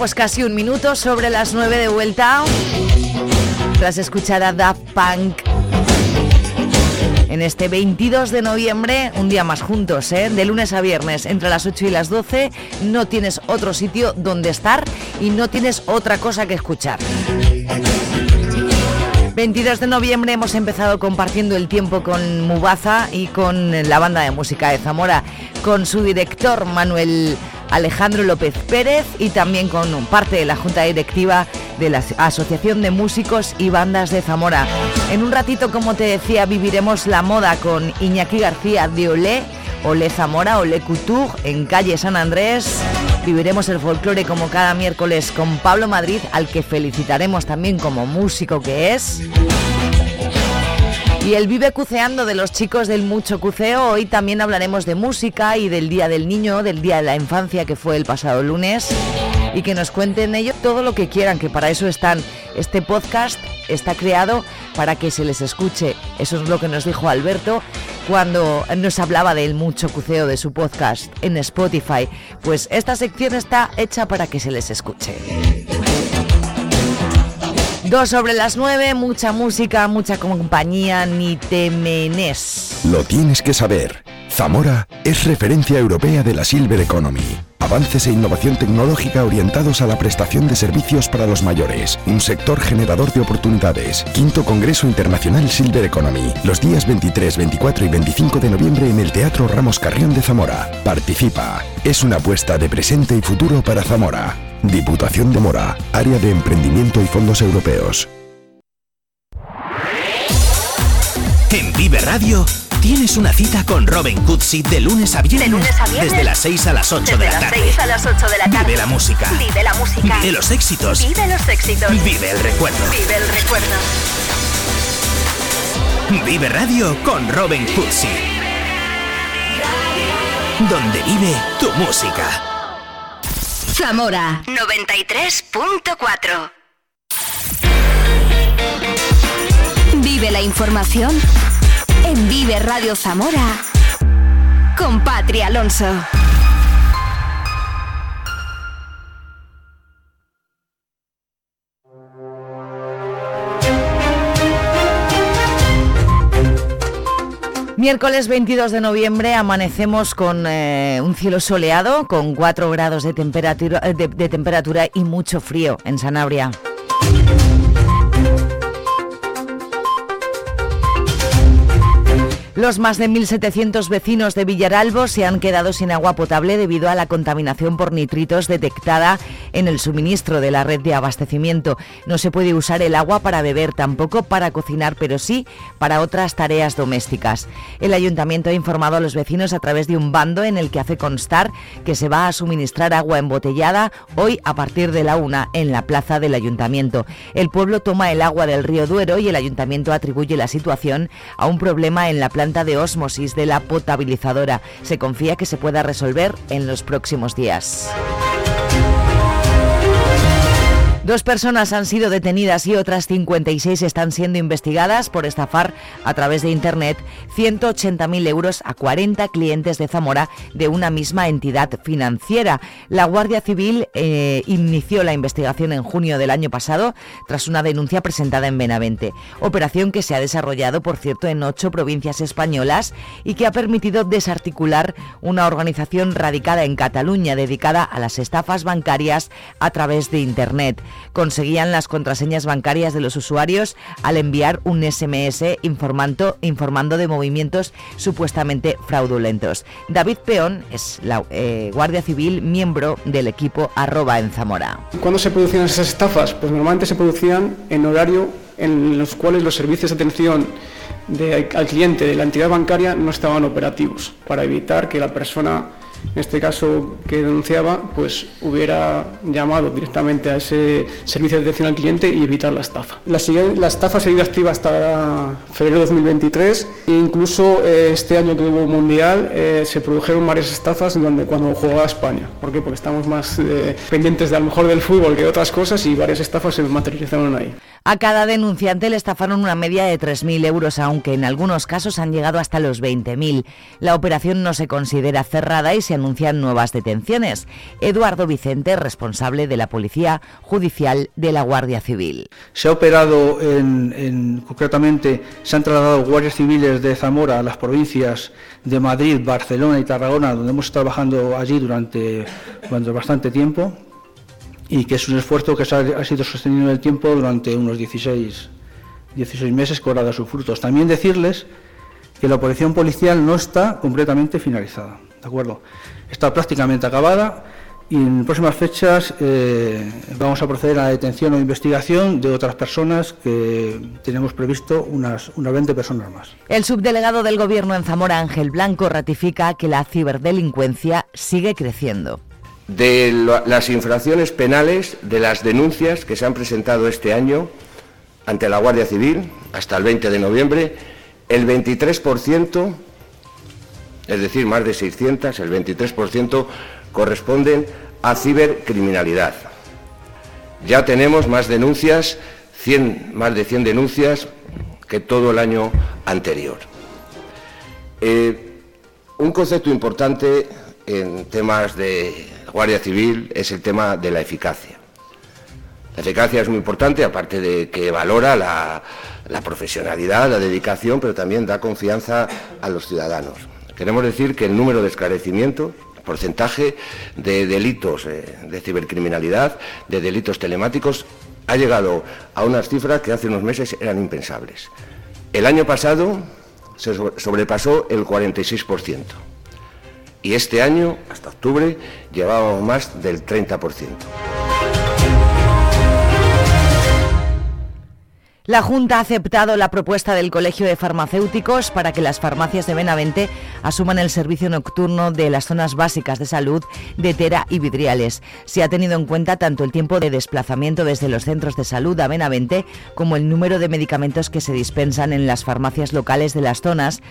Pues casi un minuto sobre las 9 de vuelta. Tras escuchar a Punk en este 22 de noviembre, un día más juntos, ¿eh? de lunes a viernes, entre las 8 y las 12, no tienes otro sitio donde estar y no tienes otra cosa que escuchar. 22 de noviembre hemos empezado compartiendo el tiempo con Mubaza y con la banda de música de Zamora, con su director Manuel Alejandro López Pérez y también con parte de la junta directiva de la Asociación de Músicos y Bandas de Zamora. En un ratito, como te decía, viviremos la moda con Iñaki García de Olé, Olé Zamora, Olé Couture, en calle San Andrés. Viviremos el folclore como cada miércoles con Pablo Madrid, al que felicitaremos también como músico que es. Y el Vive Cuceando de los chicos del Mucho Cuceo, hoy también hablaremos de música y del Día del Niño, del Día de la Infancia que fue el pasado lunes y que nos cuenten ellos todo lo que quieran, que para eso están. Este podcast está creado para que se les escuche. Eso es lo que nos dijo Alberto cuando nos hablaba del mucho cuceo de su podcast en Spotify. Pues esta sección está hecha para que se les escuche. Dos sobre las nueve, mucha música, mucha compañía, ni temenes. Lo tienes que saber. Zamora es referencia europea de la Silver Economy. Avances e innovación tecnológica orientados a la prestación de servicios para los mayores. Un sector generador de oportunidades. Quinto Congreso Internacional Silver Economy. Los días 23, 24 y 25 de noviembre en el Teatro Ramos Carrión de Zamora. Participa. Es una apuesta de presente y futuro para Zamora. Diputación de Mora. Área de Emprendimiento y Fondos Europeos. En Vive Radio tienes una cita con Robin Cutsi de lunes a viernes. De lunes a viernes. Desde las 6 a las 8 Desde de la las tarde. 6 a las 8 de la tarde. Vive la música. Vive la música. Vive los éxitos. Vive los éxitos. Vive el recuerdo. Vive el recuerdo. Vive Radio con Robin Cutsi. Donde vive tu música. Zamora 93.4 Vive la información en Vive Radio Zamora con Patria Alonso. Miércoles 22 de noviembre amanecemos con eh, un cielo soleado, con 4 grados de- de temperatura y mucho frío en Sanabria. Los más de 1.700 vecinos de Villaralbo se han quedado sin agua potable debido a la contaminación por nitritos detectada en el suministro de la red de abastecimiento. No se puede usar el agua para beber, tampoco para cocinar, pero sí para otras tareas domésticas. El ayuntamiento ha informado a los vecinos a través de un bando en el que hace constar que se va a suministrar agua embotellada hoy a partir de la una en la plaza del ayuntamiento. El pueblo toma el agua del río Duero y el ayuntamiento atribuye la situación a un problema en la planta de ósmosis de la potabilizadora. Se confía que se pueda resolver en los próximos días. Dos personas han sido detenidas y otras 56 están siendo investigadas por estafar a través de Internet 180.000 euros a 40 clientes de Zamora de una misma entidad financiera. La Guardia Civil eh, inició la investigación en junio del año pasado tras una denuncia presentada en Benavente. Operación que se ha desarrollado, por cierto, en ocho provincias españolas y que ha permitido desarticular una organización radicada en Cataluña dedicada a las estafas bancarias a través de Internet. Conseguían las contraseñas bancarias de los usuarios al enviar un SMS informando, de movimientos supuestamente fraudulentos. David Peón es la eh, Guardia Civil, miembro del equipo arroba en Zamora. ¿Cuándo se producían esas estafas? Pues normalmente se producían en horario en los cuales los servicios de atención al cliente de la entidad bancaria no estaban operativos, para evitar que la persona en este caso que denunciaba, pues hubiera llamado directamente a ese servicio de atención al cliente y evitar la estafa. La, la estafa seguido activa hasta febrero de 2023 e incluso eh, este año que hubo mundial eh, se produjeron varias estafas donde cuando jugaba España. ¿Por qué? Porque estamos más eh, pendientes de a lo mejor del fútbol que de otras cosas y varias estafas se materializaron ahí. A cada denunciante le estafaron una media de 3.000 euros, aunque en algunos casos han llegado hasta los 20.000. La operación no se considera cerrada y se anuncian nuevas detenciones. Eduardo Vicente, responsable de la Policía Judicial de la Guardia Civil. Se ha operado en, concretamente, se han trasladado guardias civiles de Zamora a las provincias de Madrid, Barcelona y Tarragona, donde hemos estado trabajando allí durante, durante bastante tiempo y que es un esfuerzo que ha sido sostenido en el tiempo durante unos 16, 16 meses que ahora da sus frutos. También decirles que la operación policial no está completamente finalizada, ¿de acuerdo? Está prácticamente acabada y en próximas fechas eh, vamos a proceder a la detención o investigación de otras personas que tenemos previsto unas, unas 20 personas más. El subdelegado del Gobierno en Zamora, Ángel Blanco, ratifica que la ciberdelincuencia sigue creciendo de las infracciones penales de las denuncias que se han presentado este año ante la Guardia Civil hasta el 20 de noviembre, el 23%, es decir, más de 600, el 23% corresponden a cibercriminalidad. Ya tenemos más denuncias, 100, más de 100 denuncias que todo el año anterior. Eh, un concepto importante en temas de Guardia Civil es el tema de la eficacia. La eficacia es muy importante, aparte de que valora la, profesionalidad, la dedicación, pero también da confianza a los ciudadanos. Queremos decir que el número de esclarecimientos, porcentaje de delitos eh, de cibercriminalidad, de delitos telemáticos, ha llegado a unas cifras que hace unos meses eran impensables. El año pasado se sobrepasó el 46% y este año, hasta octubre, llevábamos más del 30%. La Junta ha aceptado la propuesta del Colegio de Farmacéuticos para que las farmacias de Benavente asuman el servicio nocturno de las zonas básicas de salud de Tera y Vidriales. Se ha tenido en cuenta tanto el tiempo de desplazamiento desde los centros de salud a Benavente como el número de medicamentos que se dispensan en las farmacias locales de las zonas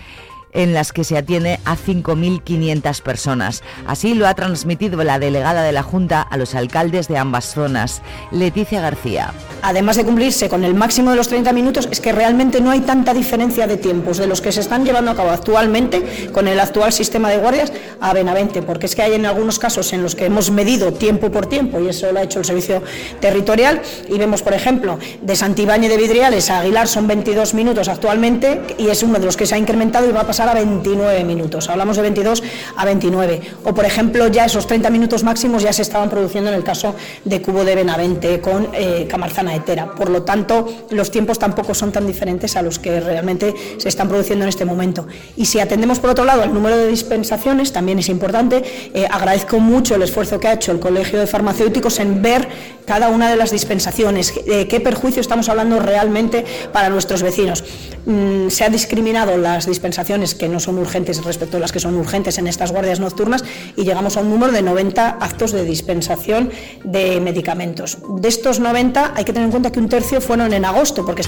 en las que se atiene a 5.500 personas. Así lo ha transmitido la delegada de la Junta a los alcaldes de ambas zonas, Leticia García. Además de cumplirse con el máximo de los 30 minutos, es que realmente no hay tanta diferencia de tiempos de los que se están llevando a cabo actualmente con el actual sistema de guardias a Benavente, porque es que hay en algunos casos en los que hemos medido tiempo por tiempo, y eso lo ha hecho el servicio territorial, y vemos, por ejemplo, de Santibáñez de Vidriales a Aguilar son 22 minutos actualmente, y es uno de los que se ha incrementado y va a pasar a 29 minutos. Hablamos de 22 a 29. O, por ejemplo, ya esos 30 minutos máximos ya se estaban produciendo en el caso de Cubo de Benavente con eh, Camarzana Etera. Por lo tanto, los tiempos tampoco son tan diferentes a los que realmente se están produciendo en este momento. Y si atendemos, por otro lado, el número de dispensaciones, también es importante. Eh, agradezco mucho el esfuerzo que ha hecho el Colegio de Farmacéuticos en ver cada una de las dispensaciones, eh, qué perjuicio estamos hablando realmente para nuestros vecinos. Mm, se ha discriminado las dispensaciones que no son urgentes respecto a las que son urgentes en estas guardias nocturnas y llegamos a un número de 90 actos de dispensación de medicamentos. De estos 90 hay que tener en cuenta que un tercio fueron en agosto porque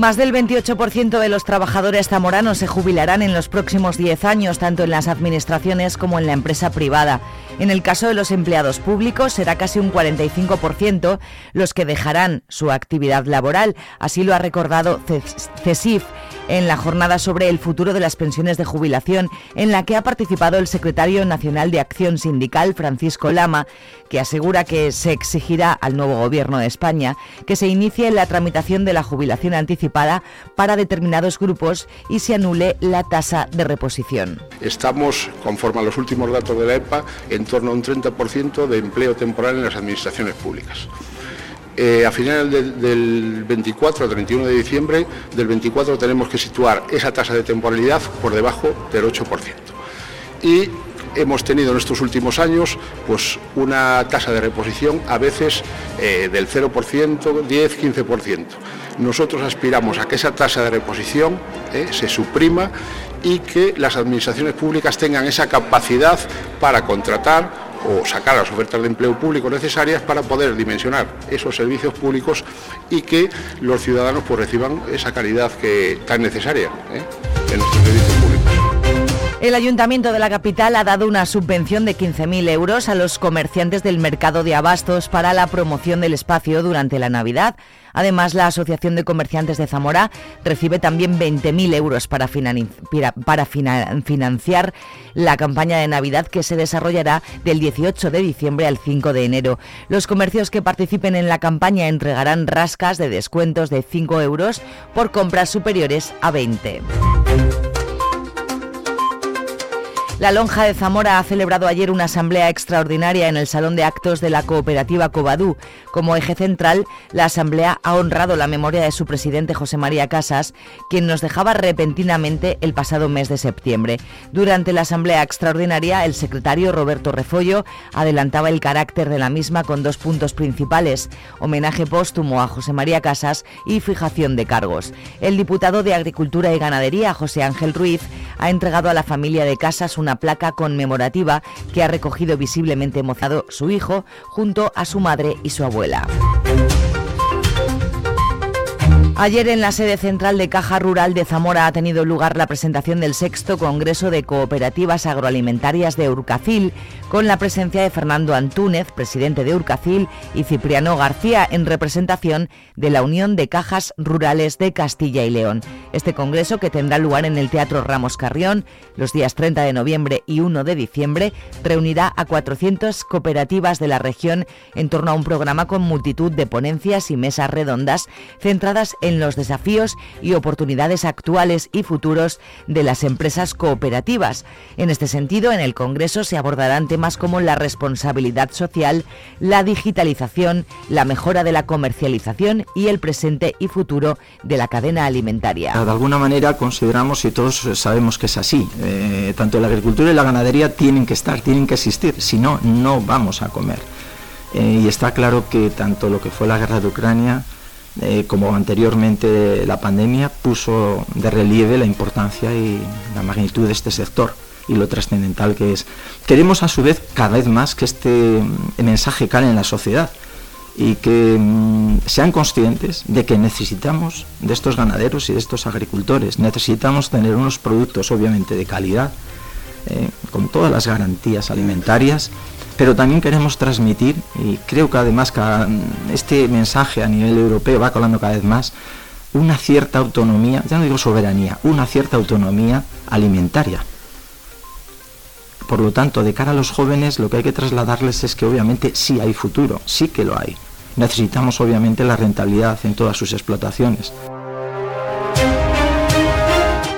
más del 28% de los trabajadores zamoranos se jubilarán en los próximos 10 años, tanto en las administraciones como en la empresa privada. En el caso de los empleados públicos será casi un 45% los que dejarán su actividad laboral. Así lo ha recordado CESIF en la jornada sobre el futuro de las pensiones de jubilación, en la que ha participado el secretario nacional de Acción Sindical, Francisco Lama, que asegura que se exigirá al nuevo Gobierno de España que se inicie la tramitación de la jubilación anticipada para determinados grupos y se anule la tasa de reposición. Estamos, conforme a los últimos datos de la EPA, en torno a un 30% de empleo temporal en las administraciones públicas. Eh, a finales del 24 al 31 de diciembre del 24 tenemos que situar esa tasa de temporalidad por debajo del 8%. Y hemos tenido en estos últimos años pues una tasa de reposición a veces eh, del 0%, 10, 15%. Nosotros aspiramos a que esa tasa de reposición eh, se suprima y que las administraciones públicas tengan esa capacidad para contratar o sacar las ofertas de empleo público necesarias para poder dimensionar esos servicios públicos y que los ciudadanos pues, reciban esa calidad que tan necesaria ¿eh? en nuestros servicios públicos. El Ayuntamiento de la capital ha dado una subvención de 15.000 euros a los comerciantes del mercado de abastos para la promoción del espacio durante la Navidad. Además, la Asociación de Comerciantes de Zamora recibe también 20.000 euros para, financiar la campaña de Navidad que se desarrollará del 18 de diciembre al 5 de enero. Los comercios que participen en la campaña entregarán rascas de descuentos de 5 euros por compras superiores a 20. La Lonja de Zamora ha celebrado ayer una asamblea extraordinaria en el Salón de Actos de la Cooperativa Cobadú. Como eje central, la asamblea ha honrado la memoria de su presidente José María Casas, quien nos dejaba repentinamente el pasado mes de septiembre. Durante la asamblea extraordinaria, el secretario Roberto Refollo adelantaba el carácter de la misma con dos puntos principales, homenaje póstumo a José María Casas y fijación de cargos. El diputado de Agricultura y Ganadería, José Ángel Ruiz, ha entregado a la familia de Casas una placa conmemorativa que ha recogido visiblemente mozado su hijo junto a su madre y su abuela. Ayer en la sede central de Caja Rural de Zamora ha tenido lugar la presentación del sexto Congreso de Cooperativas Agroalimentarias de Urcacil, con la presencia de Fernando Antúnez, presidente de Urcacil, y Cipriano García, en representación de la Unión de Cajas Rurales de Castilla y León. Este congreso, que tendrá lugar en el Teatro Ramos Carrión los días 30 de noviembre y 1 de diciembre, reunirá a 400 cooperativas de la región en torno a un programa con multitud de ponencias y mesas redondas centradas en en los desafíos y oportunidades actuales y futuros de las empresas cooperativas. En este sentido, en el Congreso se abordarán temas como la responsabilidad social, la digitalización, la mejora de la comercialización y el presente y futuro de la cadena alimentaria. De alguna manera consideramos y todos sabemos que es así. Eh, tanto la agricultura y la ganadería tienen que estar, tienen que existir, si no, no vamos a comer. Eh, y está claro que tanto lo que fue la guerra de Ucrania, eh, como anteriormente la pandemia, puso de relieve la importancia y la magnitud de este sector y lo trascendental que es. Queremos a su vez cada vez más que este mm, mensaje cale en la sociedad y que mm, sean conscientes de que necesitamos de estos ganaderos y de estos agricultores, necesitamos tener unos productos obviamente de calidad, eh, con todas las garantías alimentarias pero también queremos transmitir, y creo que además este mensaje a nivel europeo va colando cada vez más, una cierta autonomía, ya no digo soberanía, una cierta autonomía alimentaria. Por lo tanto, de cara a los jóvenes, lo que hay que trasladarles es que obviamente sí hay futuro, sí que lo hay. Necesitamos obviamente la rentabilidad en todas sus explotaciones.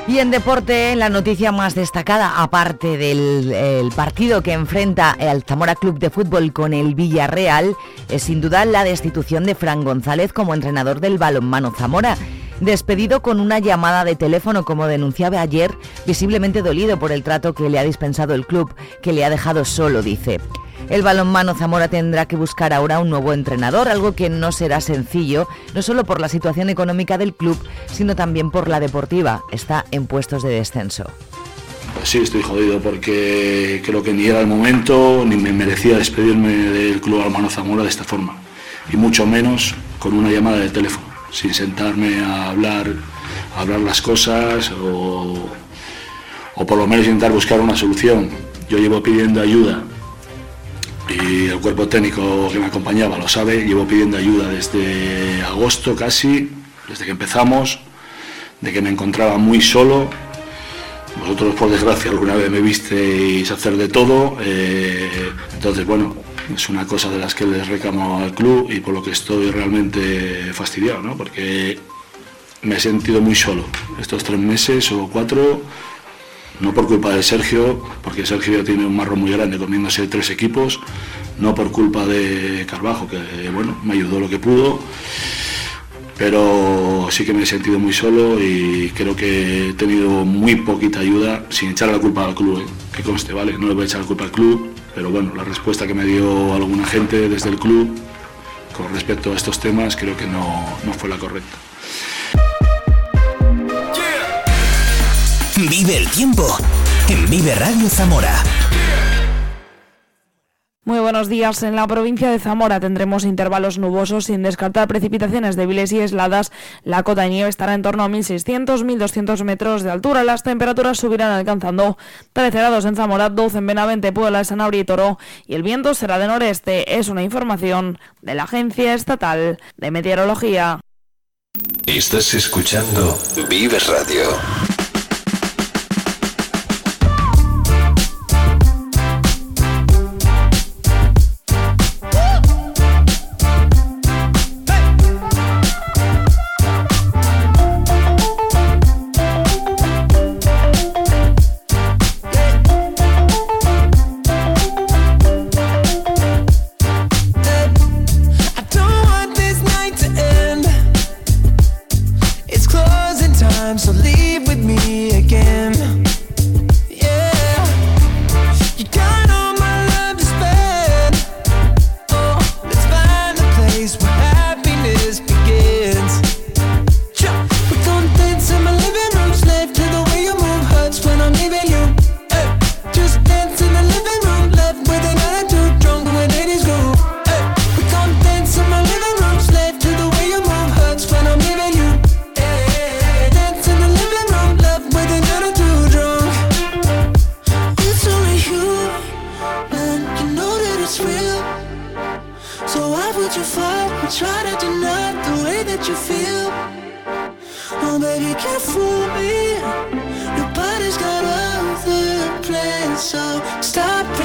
Y en deporte, la noticia más destacada, aparte del partido que enfrenta el Zamora Club de Fútbol con el Villarreal, es sin duda la destitución de Fran González como entrenador del balonmano Zamora. Despedido con una llamada de teléfono, como denunciaba ayer, visiblemente dolido por el trato que le ha dispensado el club, que le ha dejado solo, dice. El balonmano Zamora tendrá que buscar ahora un nuevo entrenador, algo que no será sencillo, no solo por la situación económica del club, sino también por la deportiva. Está en puestos de descenso. Pues sí, estoy jodido porque creo que ni era el momento ni me merecía despedirme del club Balonmano Zamora de esta forma. Y mucho menos con una llamada de teléfono, sin sentarme a hablar, a hablar las cosas o, o por lo menos intentar buscar una solución. Yo llevo pidiendo ayuda y el cuerpo técnico que me acompañaba lo sabe, llevo pidiendo ayuda desde agosto casi, desde que empezamos, de que me encontraba muy solo. Vosotros, por desgracia, alguna vez me visteis hacer de todo. eh, entonces, bueno, es una cosa de las que les recamo al club y por lo que estoy realmente fastidiado, ¿no? Porque me he sentido muy solo estos tres meses o cuatro, no por culpa de Sergio, porque Sergio ya tiene un marrón muy grande comiéndose tres equipos, no por culpa de Carvajo, que bueno, me ayudó lo que pudo, pero sí que me he sentido muy solo y creo que he tenido muy poquita ayuda, sin echar la culpa al club, ¿eh? que conste, ¿vale? No le voy a echar la culpa al club, pero bueno, la respuesta que me dio alguna gente desde el club con respecto a estos temas creo que no fue la correcta. Vive el tiempo en Vive Radio Zamora. Muy buenos días. En la provincia de Zamora tendremos intervalos nubosos sin descartar precipitaciones débiles y aisladas. La cota de nieve estará en torno a 1.600-1.200 metros de altura. Las temperaturas subirán alcanzando 13 grados en Zamora, 12 en Benavente, Puebla, Sanabria y Toro. Y el viento será de noreste. Es una información de la Agencia Estatal de Meteorología. Estás escuchando Vive Radio.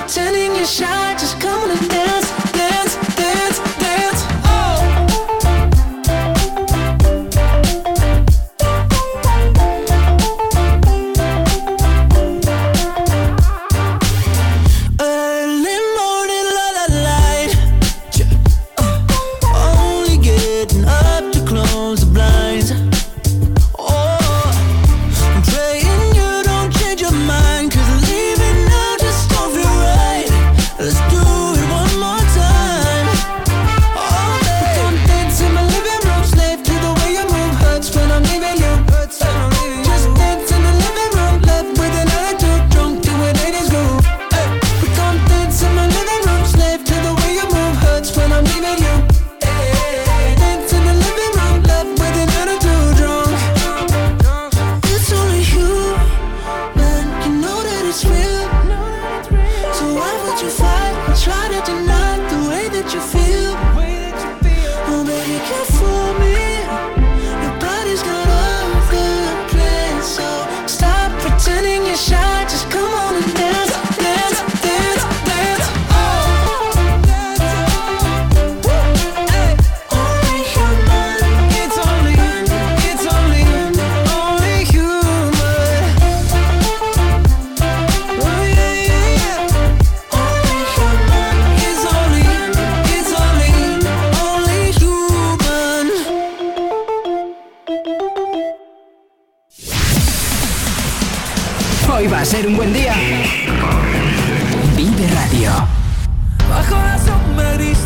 Pretending you're shy. Just come on and dance,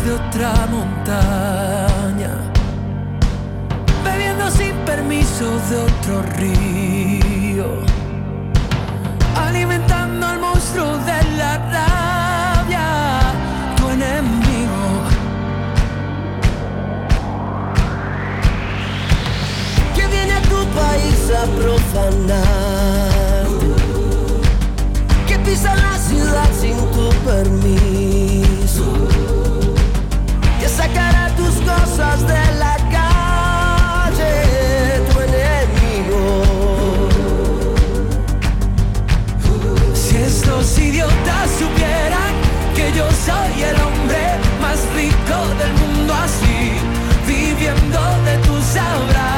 de otra montaña, bebiendo sin permiso de otro río, alimentando al monstruo de la rabia, tu enemigo. Que viene a tu país a profanar, que pisa la ciudad sin tu permiso, sabrás.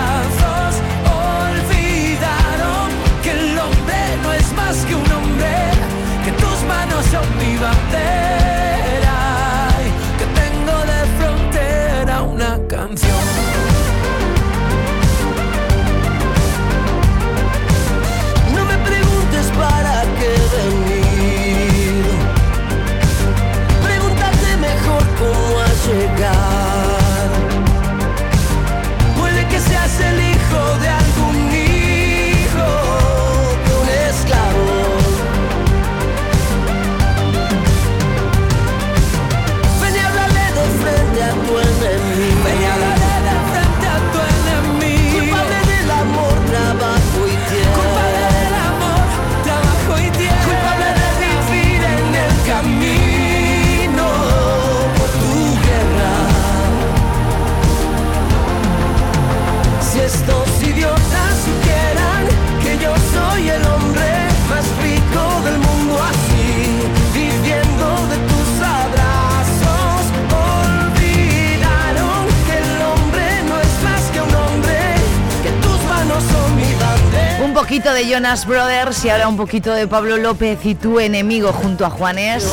Poquito de Jonas Brothers y ahora un poquito de Pablo López y tu enemigo junto a Juanes.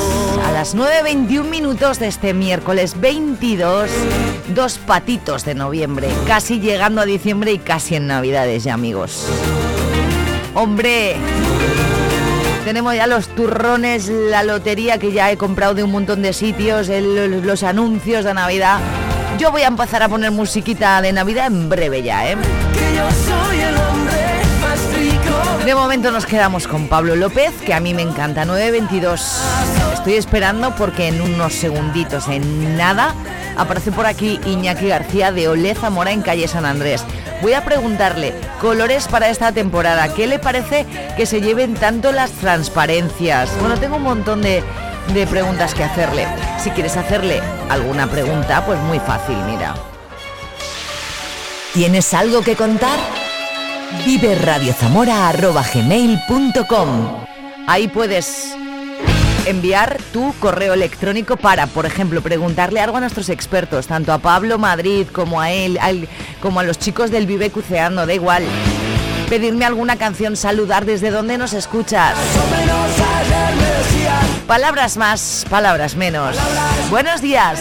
A las 9.21 minutos de este miércoles 22, dos patitos de noviembre, casi llegando a diciembre y casi en Navidades ya, amigos. Hombre, tenemos ya los turrones, la lotería que ya he comprado de un montón de sitios, los anuncios de Navidad. Yo voy a empezar a poner musiquita de Navidad en breve ya, ¿eh? Yo soy el hombre. De momento nos quedamos con Pablo López, que a mí me encanta, 9.22. Estoy esperando porque en unos segunditos, en nada, aparece por aquí Iñaki García de Olé Zamora en calle San Andrés. Voy a preguntarle, colores para esta temporada, ¿qué le parece que se lleven tanto las transparencias? Bueno, tengo un montón de, de preguntas que hacerle. Si quieres hacerle alguna pregunta, pues muy fácil, mira. ¿Tienes algo que contar? viverradiozamora.gmail.com Ahí puedes enviar tu correo electrónico para, por ejemplo, preguntarle algo a nuestros expertos, tanto a Pablo Madrid como a él, como a los chicos del Vive Cuceando, da igual. Pedirme alguna canción, saludar desde donde nos escuchas. Palabras más, palabras menos. Buenos días.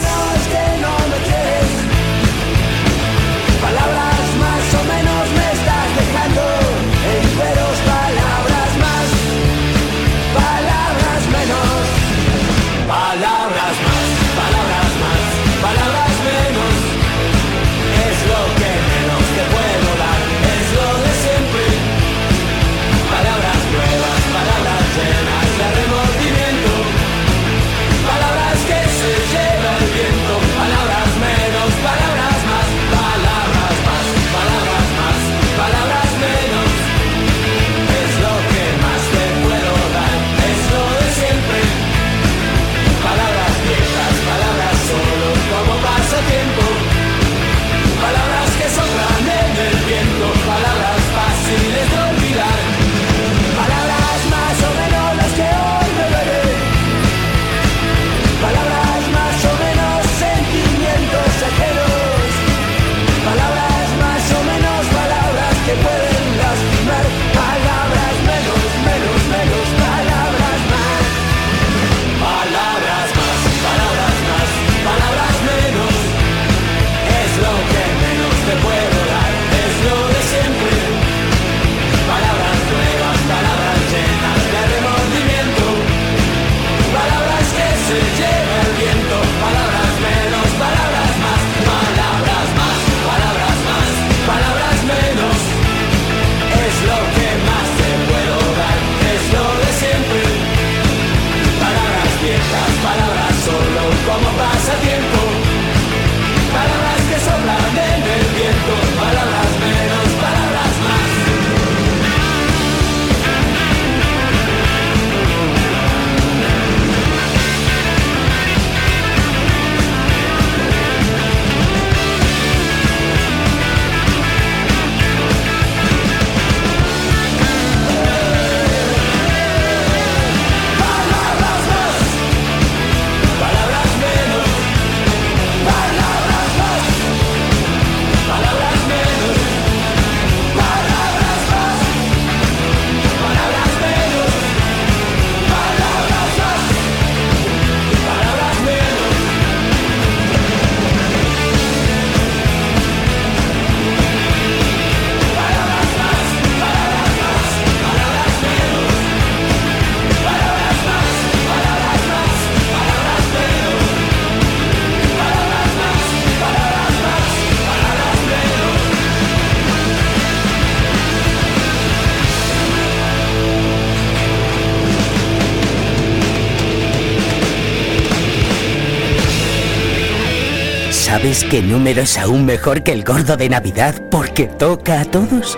¿Sabes qué número es aún mejor que el gordo de Navidad porque toca a todos?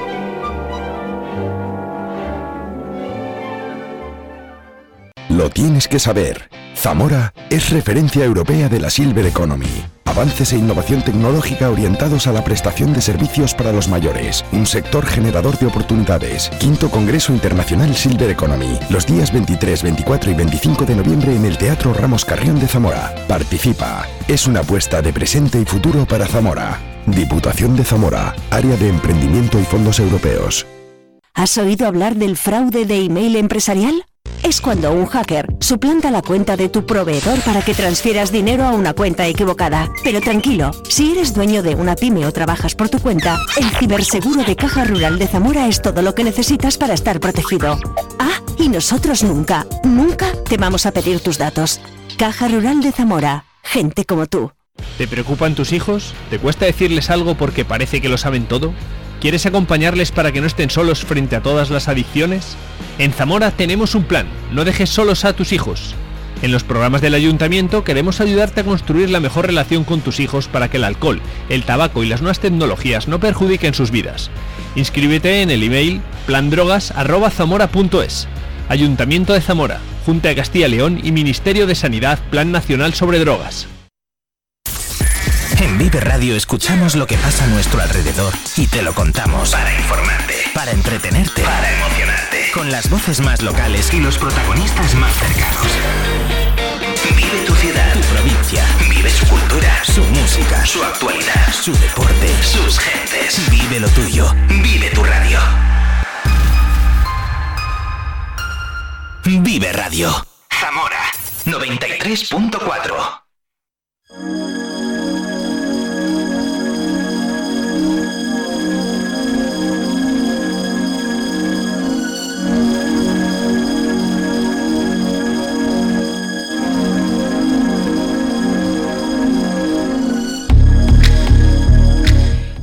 Lo tienes que saber. Zamora es referencia europea de la Silver Economy. Avances e innovación tecnológica orientados a la prestación de servicios para los mayores. Un sector generador de oportunidades. Quinto Congreso Internacional Silver Economy. Los días 23, 24 y 25 de noviembre en el Teatro Ramos Carrión de Zamora. Participa. Es una apuesta de presente y futuro para Zamora. Diputación de Zamora. Área de Emprendimiento y Fondos Europeos. ¿Has oído hablar del fraude de email empresarial? Es cuando un hacker suplanta la cuenta de tu proveedor para que transfieras dinero a una cuenta equivocada. Pero tranquilo, si eres dueño de una pyme o trabajas por tu cuenta, el ciberseguro de Caja Rural de Zamora es todo lo que necesitas para estar protegido. Ah, y nosotros nunca, nunca te vamos a pedir tus datos. Caja Rural de Zamora, gente como tú. ¿Te preocupan tus hijos? ¿Te cuesta decirles algo porque parece que lo saben todo? ¿Quieres acompañarles para que no estén solos frente a todas las adicciones? En Zamora tenemos un plan, no dejes solos a tus hijos. En los programas del ayuntamiento queremos ayudarte a construir la mejor relación con tus hijos para que el alcohol, el tabaco y las nuevas tecnologías no perjudiquen sus vidas. Inscríbete en el email plandrogas@zamora.es. Ayuntamiento de Zamora, Junta de Castilla y León y Ministerio de Sanidad Plan Nacional sobre Drogas. En Vive Radio escuchamos lo que pasa a nuestro alrededor y te lo contamos. Para informarte, para entretenerte, para emocionarte. Con las voces más locales y los protagonistas más cercanos. Vive tu ciudad, tu provincia. Vive su cultura, su música, su actualidad, su deporte, sus gentes. Vive lo tuyo. Vive tu radio. Vive Radio. Zamora 93.4.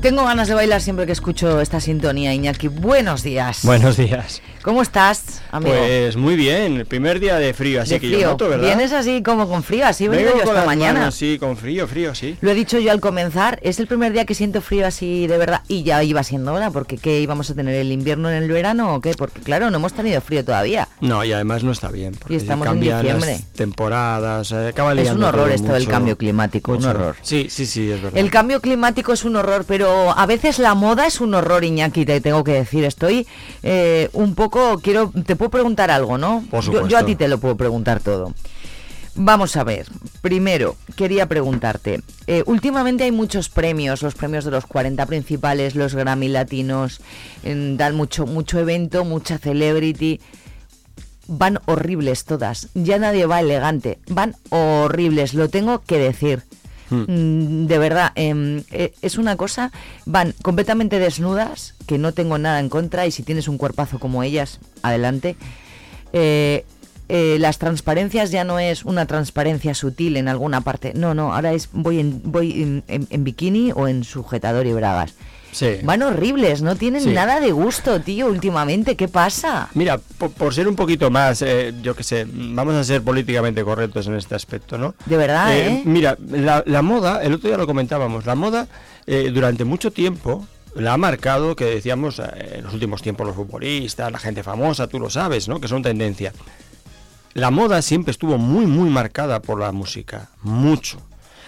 Tengo ganas de bailar siempre que escucho esta sintonía, Iñaki. Buenos días. Buenos días. ¿Cómo estás, amigo? Pues muy bien, el primer día de frío, así de que frío. yo noto, ¿verdad? Vienes así como con frío, así Vengo yo con esta las mañana. manos, sí, con frío, frío, sí. Lo he dicho yo al comenzar, es el primer día que siento frío así de verdad y ya iba siendo hora, porque ¿qué íbamos a tener el invierno en el verano o qué? Porque claro, no hemos tenido frío todavía. No, y además no está bien, porque Y estamos en diciembre. las temporadas, eh, acaba Es un horror todo esto del cambio climático, un mucho. horror. Sí, sí, sí, es verdad. El cambio climático es un horror, pero a veces la moda es un horror, Iñaki, te tengo que decir. Estoy eh, un poco, quiero, te puedo preguntar algo, ¿no? Por Yo- Yo, a ti te lo puedo preguntar todo. Vamos a ver, primero quería preguntarte, eh, últimamente hay muchos premios, los premios de los 40 principales, los Grammy latinos, en- dan mucho, mucho evento, mucha celebrity, van horribles todas, ya nadie va elegante, van horribles, lo tengo que decir. Mm, De verdad, em, eh, es una cosa, van completamente desnudas, que no tengo nada en contra, y si tienes un cuerpazo como ellas, adelante. Eh, eh, las transparencias ya no es una transparencia sutil en alguna parte, no, no, ahora es voy en, voy en, en- en bikini o en sujetador y bragas. Sí. Van horribles, no tienen Sí. nada de gusto, tío, últimamente, ¿qué pasa? Mira, po- por, ser un poquito más, eh, yo qué sé, vamos a ser políticamente correctos en este aspecto, ¿no? De verdad, ¿eh? Mira, la, la moda, el otro día lo comentábamos, la moda eh, durante mucho tiempo la ha marcado, que decíamos eh, en los últimos tiempos los futbolistas, la gente famosa, tú lo sabes, ¿no? Que son tendencia. La moda siempre estuvo muy, muy marcada por la música, mucho.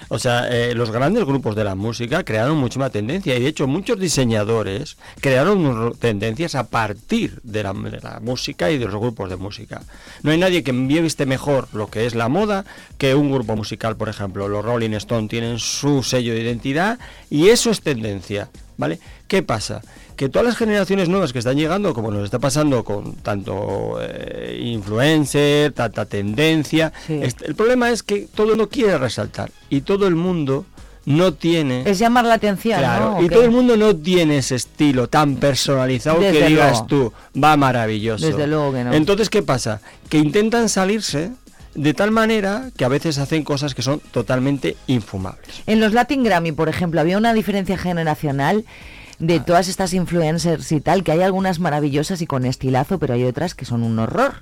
O sea, eh, los grandes grupos de la música crearon muchísima tendencia y de hecho muchos diseñadores crearon tendencias a partir de la, de la música y de los grupos de música. No hay nadie que viste mejor lo que es la moda que un grupo musical, por ejemplo. Los Rolling Stone tienen su sello de identidad y eso es tendencia, ¿vale? ¿Qué pasa? Que todas las generaciones nuevas que están llegando, como nos está pasando con tanto eh, influencer, tanta tendencia, el problema es que todo mundo quiere resaltar y todo el mundo no tiene... Es llamar la atención, Claro, ¿no? ¿O y todo el mundo no tiene ese estilo tan personalizado Desde que digas luego. tú, va maravilloso. Desde luego que no. Entonces, ¿qué pasa? Que intentan salirse de tal manera que a veces hacen cosas que son totalmente infumables. En los Latin Grammy, por ejemplo, había una diferencia generacional de Ah. todas estas influencers y tal, que hay algunas maravillosas y con estilazo, pero hay otras que son un horror.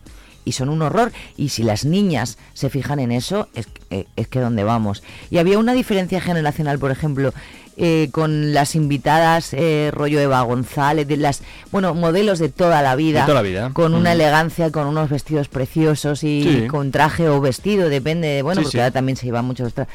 Y son un horror. Y si las niñas se fijan en eso, es, que- eh, es que dónde vamos. Y había una diferencia generacional, por ejemplo, eh, con las invitadas, eh, rollo Eva González, de las, bueno, modelos de toda la vida. De toda la vida. Con una elegancia, con unos vestidos preciosos y Sí. con traje o vestido, depende, de- bueno, Sí, porque sí. ahora también se lleva mucho los tra-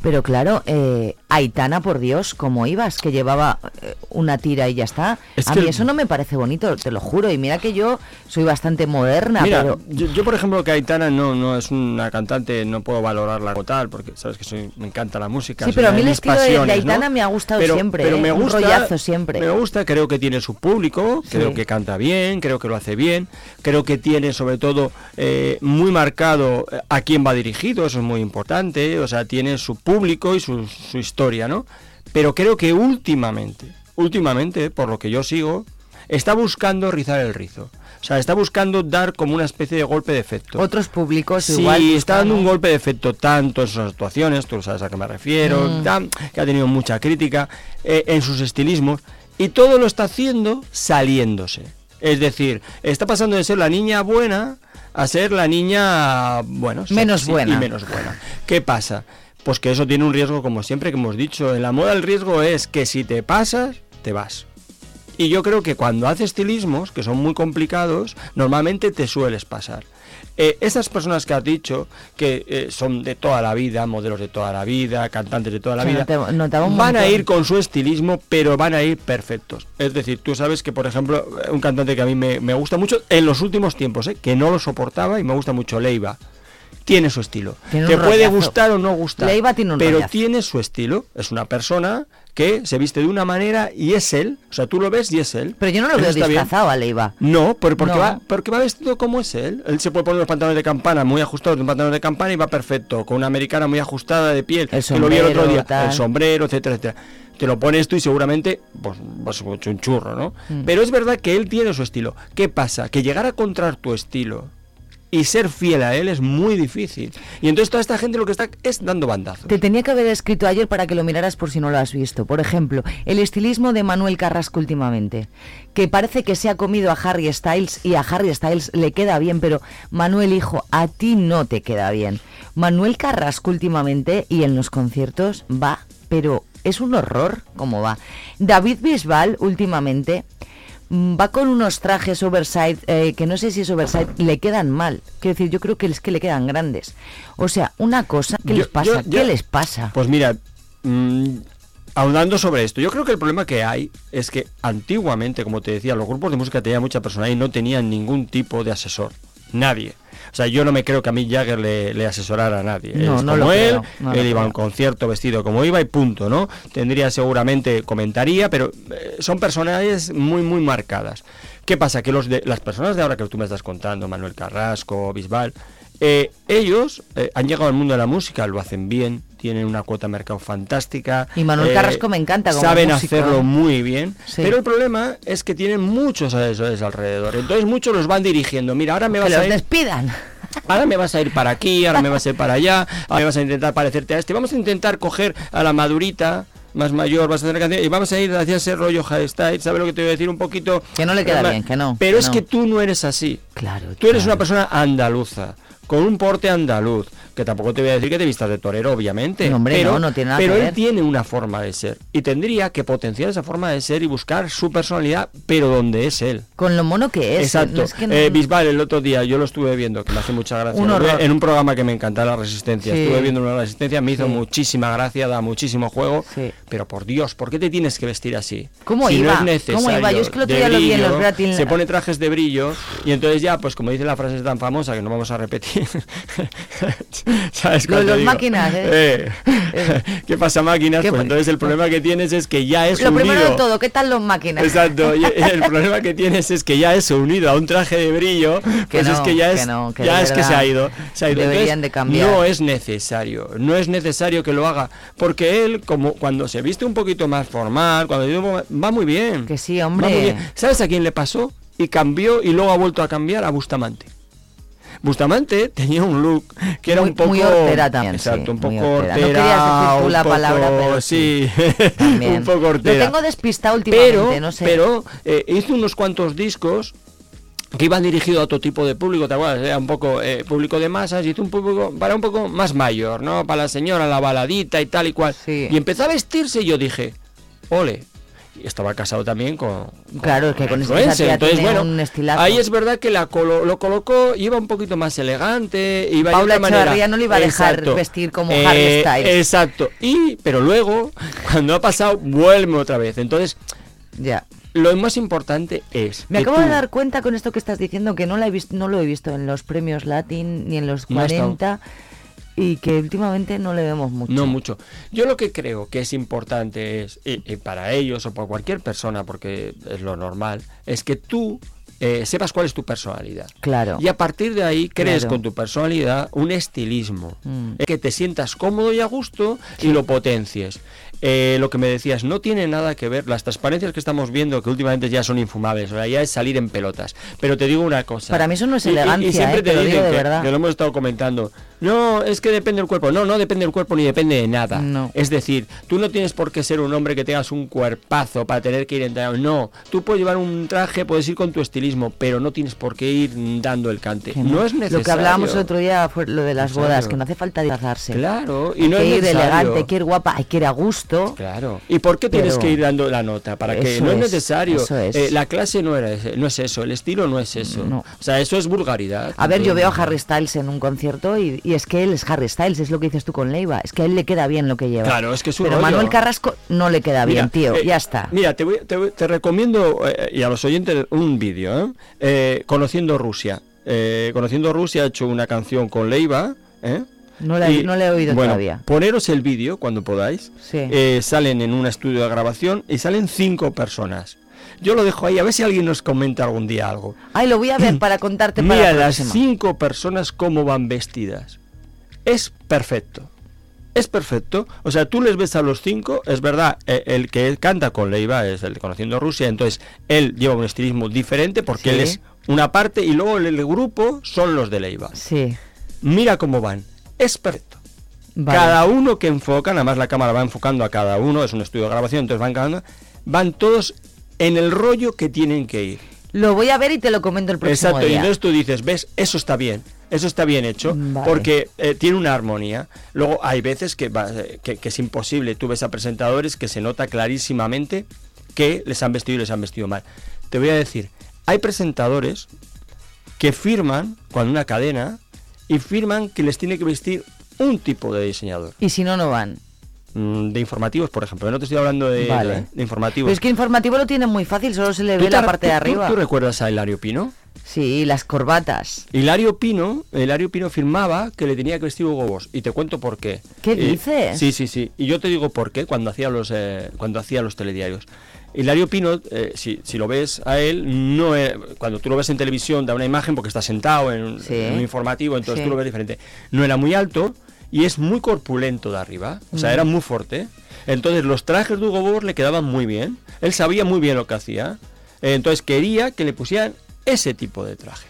Pero claro, eh, Aitana, por Dios, ¿cómo ibas? Que llevaba eh, una tira y ya está. Es a mí el- eso no me parece bonito, te lo juro. Y mira que yo soy bastante moderna, Mira, pero... yo, yo, por ejemplo que Aitana no, no es una cantante, no puedo valorarla como tal, porque sabes que soy, me encanta la música. Sí, pero a mí el estilo de- de pasiones, ¿no? Aitana me ha gustado Pero- siempre, pero ¿eh? me Un gusta, rollazo siempre. Me gusta, creo que tiene su público, Sí. creo que canta bien, creo que lo hace bien, creo que tiene sobre todo eh, muy marcado a quién va dirigido, eso es muy importante, o sea, tiene su público y su, su historia, ¿no? Pero creo que últimamente, últimamente, por lo que yo sigo, está buscando rizar el rizo. O sea, está buscando dar como una especie de golpe de efecto. Otros públicos Sí, igual... está dando un golpe de efecto tanto en sus actuaciones, tú sabes a qué me refiero, Mm. tan- que ha tenido mucha crítica eh, en sus estilismos, y todo lo está haciendo saliéndose. Es decir, está pasando de ser la niña buena a ser la niña, bueno, Menos buena. Y menos buena. ¿Qué pasa? Pues que eso tiene un riesgo, como siempre que hemos dicho. En la moda el riesgo es que si te pasas, te vas. Y yo creo que cuando haces estilismos, que son muy complicados, normalmente te sueles pasar. Eh, esas personas que has dicho, que eh, son de toda la vida, modelos de toda la vida, cantantes de toda la vida, van a ir con su estilismo, pero van a ir perfectos. Es decir, tú sabes que, por ejemplo, un cantante que a mí me, me gusta mucho, en los últimos tiempos, eh, que no lo soportaba y me gusta mucho, Leiva, tiene su estilo. Tiene Te puede rollazo. gustar o no gustar, Leiva tiene un pero rollazo. tiene su estilo. Es una persona que se viste de una manera y es él. O sea, tú lo ves y es él. Pero yo no lo Eso veo bien. disfrazado a Leiva. No, pero porque, No. Va, porque va vestido como es él. Él se puede poner los pantalones de campana muy ajustados, un pantalón de campana y va perfecto. Con una americana muy ajustada de piel. El que lo vi el otro sombrero, día. tal. El sombrero, etcétera, etcétera. Te lo pones tú y seguramente pues vas a hecho un churro, ¿no? Mm. Pero es verdad que él tiene su estilo. ¿Qué pasa? Que llegar a encontrar tu estilo y ser fiel a él es muy difícil. Y entonces toda esta gente lo que está es dando bandazos. Te tenía que haber escrito ayer para que lo miraras por si no lo has visto. Por ejemplo, el estilismo de Manuel Carrasco últimamente, que parece que se ha comido a Harry Styles y a Harry Styles le queda bien, pero Manuel hijo, a ti no te queda bien. Manuel Carrasco últimamente y en los conciertos va, pero es un horror cómo va. David Bisbal últimamente va con unos trajes oversize eh, que no sé si es oversize, le quedan mal. Quiero decir, yo creo que es que le quedan grandes. O sea, una cosa, ¿qué Yo- les pasa? yo- ¿Qué les pasa? Pues mira, mm, ahondando sobre esto, yo creo que el problema que hay es que antiguamente, como te decía, los grupos de música tenían mucha personalidad y no tenían ningún tipo de asesor. Nadie. O sea, yo no me creo que a mí Jagger le, le asesorara a nadie. No, es no como él, creo, no lo él iba a un concierto vestido como iba y punto, ¿no? Tendría seguramente, comentaría, pero eh, son personalidades muy, muy marcadas. ¿Qué pasa? Que los de, las personas de ahora que tú me estás contando, Manuel Carrasco, Bisbal, eh, ellos eh, han llegado al mundo de la música, lo hacen bien, tienen una cuota de mercado fantástica. Y Manuel eh, Carrasco me encanta como Saben músico, hacerlo muy bien, Sí. pero el problema es que tienen muchos asesores alrededor. Entonces muchos los van dirigiendo. Mira, ahora me Que vas los a ir... despidan. Ahora me vas a ir para aquí, ahora me vas a ir para allá, ahora me vas a intentar parecerte a este. Vamos a intentar coger a la madurita más mayor, vas a hacer canción y vamos a ir hacia ese rollo hairstyle, ¿sabes lo que te voy a decir? Un poquito... Que no le queda bien, que no, Pero que es no. que tú no eres así. Claro. Tú eres una persona andaluza, con un porte andaluz, que tampoco te voy a decir que te vistas de torero, obviamente. No, hombre, pero, no, no tiene nada pero que él ver. tiene una forma de ser y tendría que potenciar esa forma de ser y buscar su personalidad, pero donde es él. Con lo mono que es. Exacto. es que Eh, Bisbal, el otro día yo lo estuve viendo, que me hace mucha gracia. Un. En un programa que me encanta, La Resistencia. Sí. Estuve viendo una Resistencia, me hizo Sí. muchísima gracia, da muchísimo juego. Pero por Dios, ¿por qué te tienes que vestir así? ¿Cómo si iba? no es necesario. ¿Cómo iba? Yo es que lo en los brillo, Gratin- Se pone trajes de brillo y entonces ya, pues como dice la frase tan famosa que no vamos a repetir. ¿Sabes Lo los digo? máquinas, ¿eh? Eh, ¿Qué pasa, máquinas? ¿Qué Pues entonces el problema que tienes es que ya es Lo unido. primero de todo, ¿qué tal los máquinas? Exacto, y el problema que tienes es que ya es unido a un traje de brillo, Que pues es que ya que es, no, que ya de es que se ha ido. Se ha ido. deberían Entonces, de cambiar. No es necesario, no es necesario que lo haga, porque él, como cuando se viste un poquito más formal, cuando va muy bien. Que sí, Va hombre. muy bien. ¿Sabes a quién le pasó? Y cambió y luego ha vuelto a cambiar a Bustamante. Bustamante tenía un look que era Muy- un poco muy hortera también, exacto, sí, un poco hortera. hortera, No querías decir tú la poco- palabra, pero sí, un poco hortera. Lo tengo despistado últimamente, pero, no sé. pero eh, hizo unos cuantos discos que iban dirigidos a otro tipo de público, ¿te acuerdas? Era un poco eh, público de masas y hizo un público para un poco más mayor, ¿no? Para la señora, la baladita y tal y cual. Y empezó a vestirse y yo dije, ole. Estaba casado también con, con Claro, es que con esa Entonces, bueno, un ahí es verdad que la colo- lo colocó, iba un poquito más elegante, iba Paula de otra manera. No le iba a dejar Exacto. vestir como Eh, Harry Styles. Exacto. Y, pero luego, cuando ha pasado, vuelve otra vez. Entonces, ya. Lo más importante es. Me acabo tú- de dar cuenta con esto que estás diciendo que no, la he visto, no lo he visto en los premios Latin ni en los No ha estado. 40 y que últimamente no le vemos mucho. No mucho. Yo lo que creo que es importante es, y, y para ellos o para cualquier persona, porque es lo normal, es que tú eh, sepas cuál es tu personalidad. Claro. Y a partir de ahí crees Claro. con tu personalidad un estilismo. Mm. Eh, Que te sientas cómodo y a gusto y lo potencies. Eh, lo que me decías, no tiene nada que ver, las transparencias que estamos viendo, que últimamente ya son infumables, o sea, ya es salir en pelotas. Pero te digo una cosa. Para mí eso no es Y- y- elegancia, Y, siempre eh, te, te lo dicen digo de que, verdad. que lo hemos estado comentando. No, es que depende del cuerpo. No, no depende del cuerpo ni depende de nada. No. Es decir, tú no tienes por qué ser un hombre que tengas un cuerpazo para tener que ir entrenado. No, tú puedes llevar un traje, puedes ir con tu estilismo, pero no tienes por qué ir dando el cante. No. es necesario. Lo que hablábamos el otro día fue lo de las Necesario. bodas, que no hace falta disfrazarse. Claro, y Hay no que es ir necesario. elegante, hay que ir guapa, hay que ir a gusto. Claro. ¿Y por qué tienes que ir dando la nota? Para que no es, es, necesario. eso es. Eh, la clase no era ese- no es eso, el estilo no es eso. No. O sea, eso es vulgaridad. A ver, yo veo a Harry Styles en un concierto y, y es que él es Harry Styles, es lo que dices tú con Leiva, es que a él le queda bien lo que lleva. Claro, es que es Pero rollo. Manuel Carrasco no le queda bien, tío, eh, ya está. Mira, te, voy- te voy- te recomiendo, eh, y a los oyentes, un vídeo, ¿eh? Eh, Conociendo Rusia. Conociendo Rusia ha hecho una canción con Leiva, ¿eh? No la- Y, no la he oído bueno, todavía. Poneros el vídeo cuando podáis. Sí. Eh, salen en un estudio de grabación y salen cinco personas. Yo lo dejo ahí, a ver si alguien nos comenta algún día algo. Ay, lo voy a ver para contarte para Mira la las cinco personas cómo van vestidas. Es perfecto. Es perfecto. O sea, tú les ves a los cinco, es verdad, eh, el que canta con Leiva es el de Conociendo Rusia, entonces él lleva un estilismo diferente porque Sí. él es una parte y luego el, el grupo son los de Leiva. Sí. Mira cómo van. Es perfecto. Vale. Cada uno que enfocan, además la cámara va enfocando a cada uno, es un estudio de grabación, entonces van cada van todos en el rollo que tienen que ir. Lo voy a ver y te lo comento el próximo Exacto, y día. entonces tú dices, ves, eso está bien, eso está bien hecho, Vale. porque eh, tiene una armonía. Luego hay veces que, va- eh, que, que es imposible, tú ves a presentadores que se nota clarísimamente que les han vestido y les han vestido mal. Te voy a decir, hay presentadores que firman con una cadena y firman que les tiene que vestir un tipo de diseñador. Y si no, no van. Mm, De informativos, por ejemplo, no te estoy hablando de, Vale. de informativos. Pero es que informativo lo tiene muy fácil, solo se le ¿Tú ve la parte de arriba. ¿Tú recuerdas a Hilario Pino? Sí, las corbatas. Hilario Pino, Hilario Pino firmaba que le tenía que vestir Hugo Boss y te cuento por qué. ¿Qué Eh, dices? Sí, sí, sí. Y yo te digo por qué cuando hacía los eh, cuando hacía los telediarios. Hilario Pino, eh, si, si lo ves a él, no es- cuando tú lo ves en televisión da una imagen porque está sentado en, un- Sí. en un informativo, entonces Sí. tú lo ves diferente. No era muy alto y es muy corpulento de arriba, o sea, Mm. era muy fuerte. Entonces los trajes de Hugo Boss le quedaban muy bien. Él sabía muy bien lo que hacía. Eh, Entonces quería que le pusieran ese tipo de traje.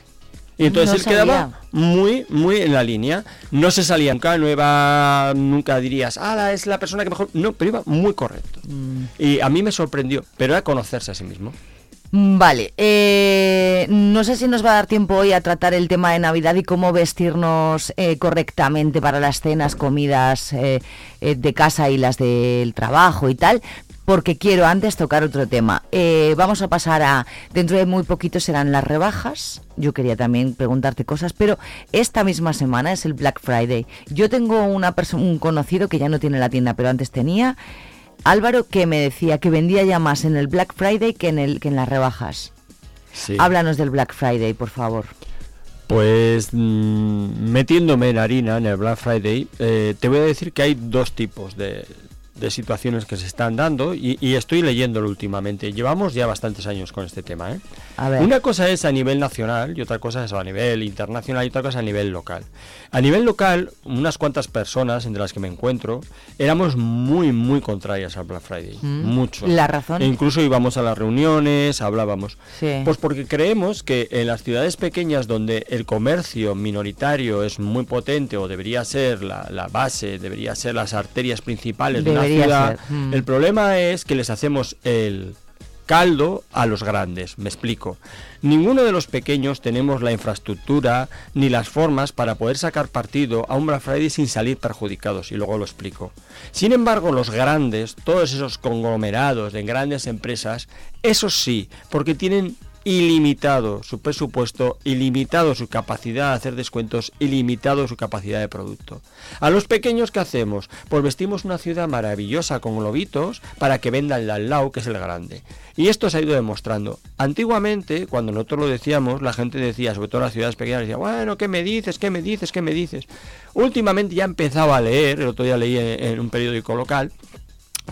Y entonces No él quedaba muy, muy en la línea. No se salía nunca, no iba, nunca dirías, ah, es la persona que mejor. No, pero iba muy correcto. Mm. Y a mí me sorprendió, pero era conocerse a sí mismo. Mm, Vale, eh, no sé si nos va a dar tiempo hoy a tratar el tema de Navidad y cómo vestirnos eh, correctamente para las cenas, comidas eh, eh, de casa y las del trabajo y tal, porque quiero antes tocar otro tema. Eh, vamos a pasar a, dentro de muy poquito serán las rebajas, yo quería también preguntarte cosas, pero esta misma semana es el Black Friday. Yo tengo una un conocido que ya no tiene la tienda, pero antes tenía. Álvaro que me decía que vendía ya más en el Black Friday que en el que en las rebajas. Sí. Háblanos del Black Friday, por favor. Pues mm, metiéndome en harina en el Black Friday, eh, te voy a decir que hay dos tipos de, de situaciones que se están dando y, y estoy leyéndolo últimamente. Llevamos ya bastantes años con este tema. ¿eh? A ver. Una cosa es a nivel nacional y otra cosa es a nivel internacional y otra cosa a nivel local. A nivel local, unas cuantas personas entre las que me encuentro éramos muy, muy contrarias al Black Friday. Mm. Mucho. La razón. E incluso íbamos a las reuniones, hablábamos. Sí. Pues porque creemos que en las ciudades pequeñas donde el comercio minoritario es muy potente o debería ser la, la base, debería ser las arterias principales de Debería una ciudad, mm. el problema es que les hacemos el, caldo a los grandes. Me explico. Ninguno de los pequeños tenemos la infraestructura ni las formas para poder sacar partido a un Black Friday sin salir perjudicados, y luego lo explico. Sin embargo, los grandes, todos esos conglomerados de grandes empresas, esos sí, porque tienen ilimitado su presupuesto, ilimitado su capacidad de hacer descuentos, ilimitado su capacidad de producto. A los pequeños, ¿qué hacemos? Pues vestimos una ciudad maravillosa con globitos para que vendan el al que es el grande. Y esto se ha ido demostrando. Antiguamente, cuando nosotros lo decíamos, la gente decía, sobre todo en las ciudades pequeñas, decía, bueno, ¿qué me dices? ¿Qué me dices? ¿Qué me dices? Últimamente ya empezaba a leer, el otro día leí en un periódico local,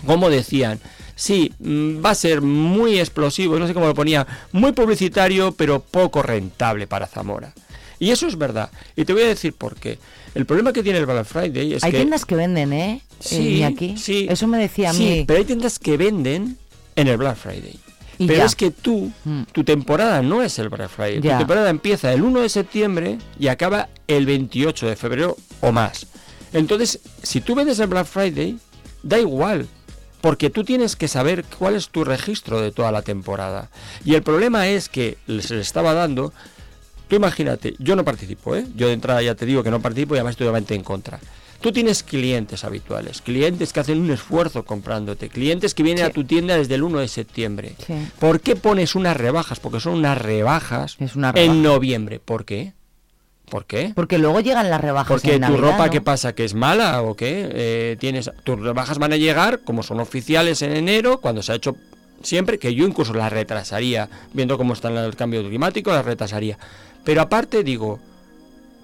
como decían, sí, mm, va a ser muy explosivo, no sé cómo lo ponía, muy publicitario, pero poco rentable para Zamora. Y eso es verdad. Y te voy a decir por qué. El problema que tiene el Black Friday es hay que... tiendas que venden, ¿eh? Sí, aquí. sí. Eso me decía a Sí, mí. pero hay tiendas que venden en el Black Friday. Y pero ya. es que tú, tu temporada no es el Black Friday. Ya. Tu temporada empieza el 1 de septiembre y acaba el 28 de febrero o más. Entonces, si tú vendes el Black Friday, da igual. Porque tú tienes que saber cuál es tu registro de toda la temporada. Y el problema es que se le estaba dando. Tú imagínate, yo no participo, ¿eh? Yo de entrada ya te digo que no participo y además estoy obviamente en contra. Tú tienes clientes habituales, clientes que hacen un esfuerzo comprándote, clientes que vienen a tu tienda desde el 1 de septiembre. Sí. ¿Por qué pones unas rebajas? Porque son unas rebajas una rebaja. en noviembre. ¿Por qué? ¿Por qué? Porque luego llegan las rebajas Porque en tu Navidad, ropa, ¿no? ¿qué pasa? ¿Que es mala o qué? Eh, tienes, tus rebajas van a llegar, como son oficiales en enero, cuando se ha hecho siempre, que yo incluso las retrasaría, viendo cómo está el cambio climático, las retrasaría. Pero aparte digo,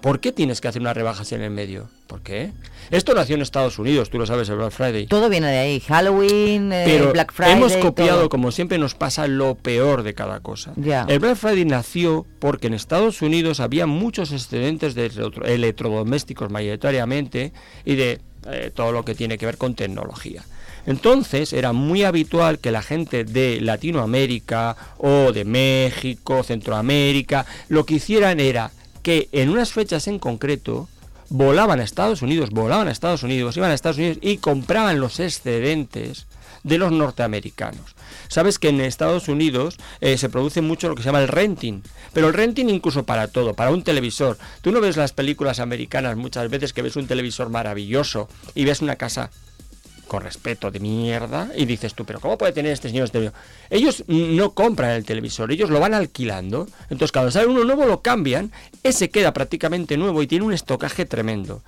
¿por qué tienes que hacer unas rebajas en el medio? ¿Por qué? Esto nació en Estados Unidos, tú lo sabes, el Black Friday. Todo viene de ahí. Halloween, eh, Pero Black Friday. hemos copiado, todo. como siempre nos pasa, lo peor de cada cosa. El Black Friday nació porque en Estados Unidos había muchos excedentes de electro- electrodomésticos mayoritariamente y de eh, todo lo que tiene que ver con tecnología. Entonces era muy habitual que la gente de Latinoamérica o de México, Centroamérica, lo que hicieran era que en unas fechas en concreto volaban a Estados Unidos, volaban a Estados Unidos, iban a Estados Unidos y compraban los excedentes de los norteamericanos. Sabes que en Estados Unidos eh, se produce mucho lo que se llama el renting, pero el renting incluso para todo, para un televisor. Tú no ves las películas americanas muchas veces que ves un televisor maravilloso y ves una casa con respeto de mierda y dices tú, pero ¿cómo puede tener este señor este televisor? Ellos no compran el televisor, ellos lo van alquilando. Entonces cuando sale uno nuevo lo cambian, ese queda prácticamente nuevo y tiene un estocaje tremendo.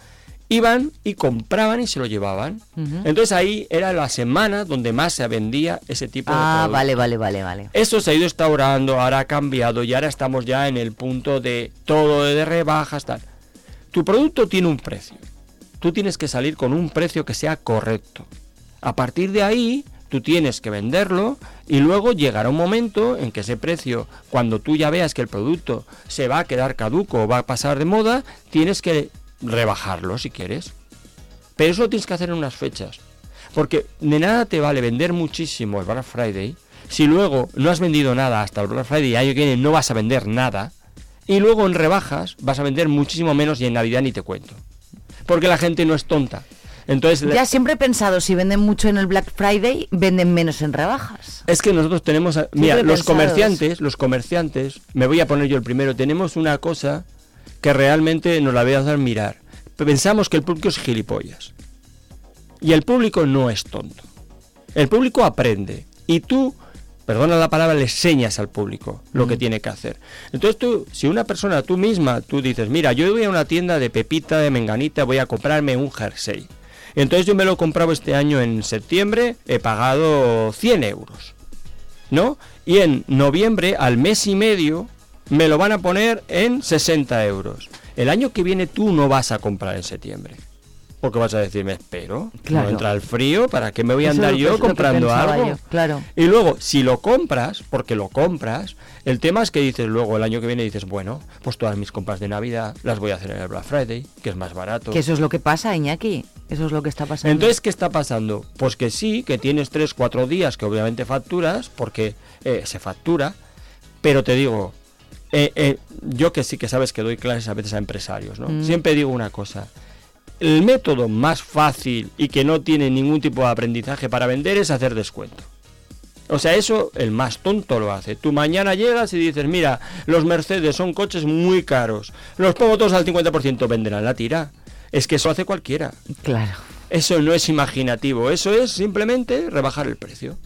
Iban y compraban y se lo llevaban. Entonces ahí era la semana donde más se vendía ese tipo de Ah, vale, vale, vale, vale. Eso se ha ido instaurando, ahora ha cambiado y ahora estamos ya en el punto de todo de rebajas, tal. Tu producto tiene un precio. Tú tienes que salir con un precio que sea correcto. A partir de ahí, tú tienes que venderlo y luego llegará un momento en que ese precio, cuando tú ya veas que el producto se va a quedar caduco o va a pasar de moda, tienes que rebajarlo si quieres. Pero eso lo tienes que hacer en unas fechas. Porque de nada te vale vender muchísimo el Black Friday si luego no has vendido nada hasta el Black Friday y año no vas a vender nada. Y luego en rebajas vas a vender muchísimo menos y en Navidad ni te cuento. Porque la gente no es tonta. Entonces, Ya siempre he pensado, si venden mucho en el Black Friday, venden menos en rebajas. Es que nosotros tenemos, a- mira, los comerciantes, los comerciantes, me voy a poner yo el primero, tenemos una cosa que realmente nos la voy a hacer mirar. Pensamos que el público es gilipollas. Y el público no es tonto. El público aprende. Y tú, perdona la palabra, le enseñas al público lo que tiene que hacer. Entonces tú, si una persona, tú misma, tú dices, mira, yo voy a una tienda de Pepita, de Menganita, voy a comprarme un jersey. Entonces yo me lo he comprado este año en septiembre, he pagado 100 euros. ¿No? Y en noviembre, al mes y medio, me lo van a poner en 60 euros. El año que viene tú no vas a comprar en septiembre. Porque vas a decir, me espero, Claro. no entra el frío, ¿para qué me voy a Eso andar yo comprando algo? yo, claro. Y luego, si lo compras, porque lo compras, el tema es que dices luego, el año que viene dices, bueno, pues todas mis compras de Navidad las voy a hacer en el Black Friday, que es más barato. Que eso es lo que pasa, Iñaki. Eso es lo que está pasando. Entonces, ¿qué está pasando? Pues que sí, que tienes 3, 4 días que obviamente facturas, porque eh, se factura, pero te digo, eh, eh, yo que sí que sabes que doy clases a veces a empresarios, ¿no? Mm. Siempre digo una cosa. El método más fácil y que no tiene ningún tipo de aprendizaje para vender es hacer descuento. O sea, eso el más tonto lo hace. Tú mañana llegas y dices, mira, los Mercedes son coches muy caros. Los pongo todos al 50%, venderán la tira. Es que eso hace cualquiera. Claro. Eso no es imaginativo, eso es simplemente rebajar el precio.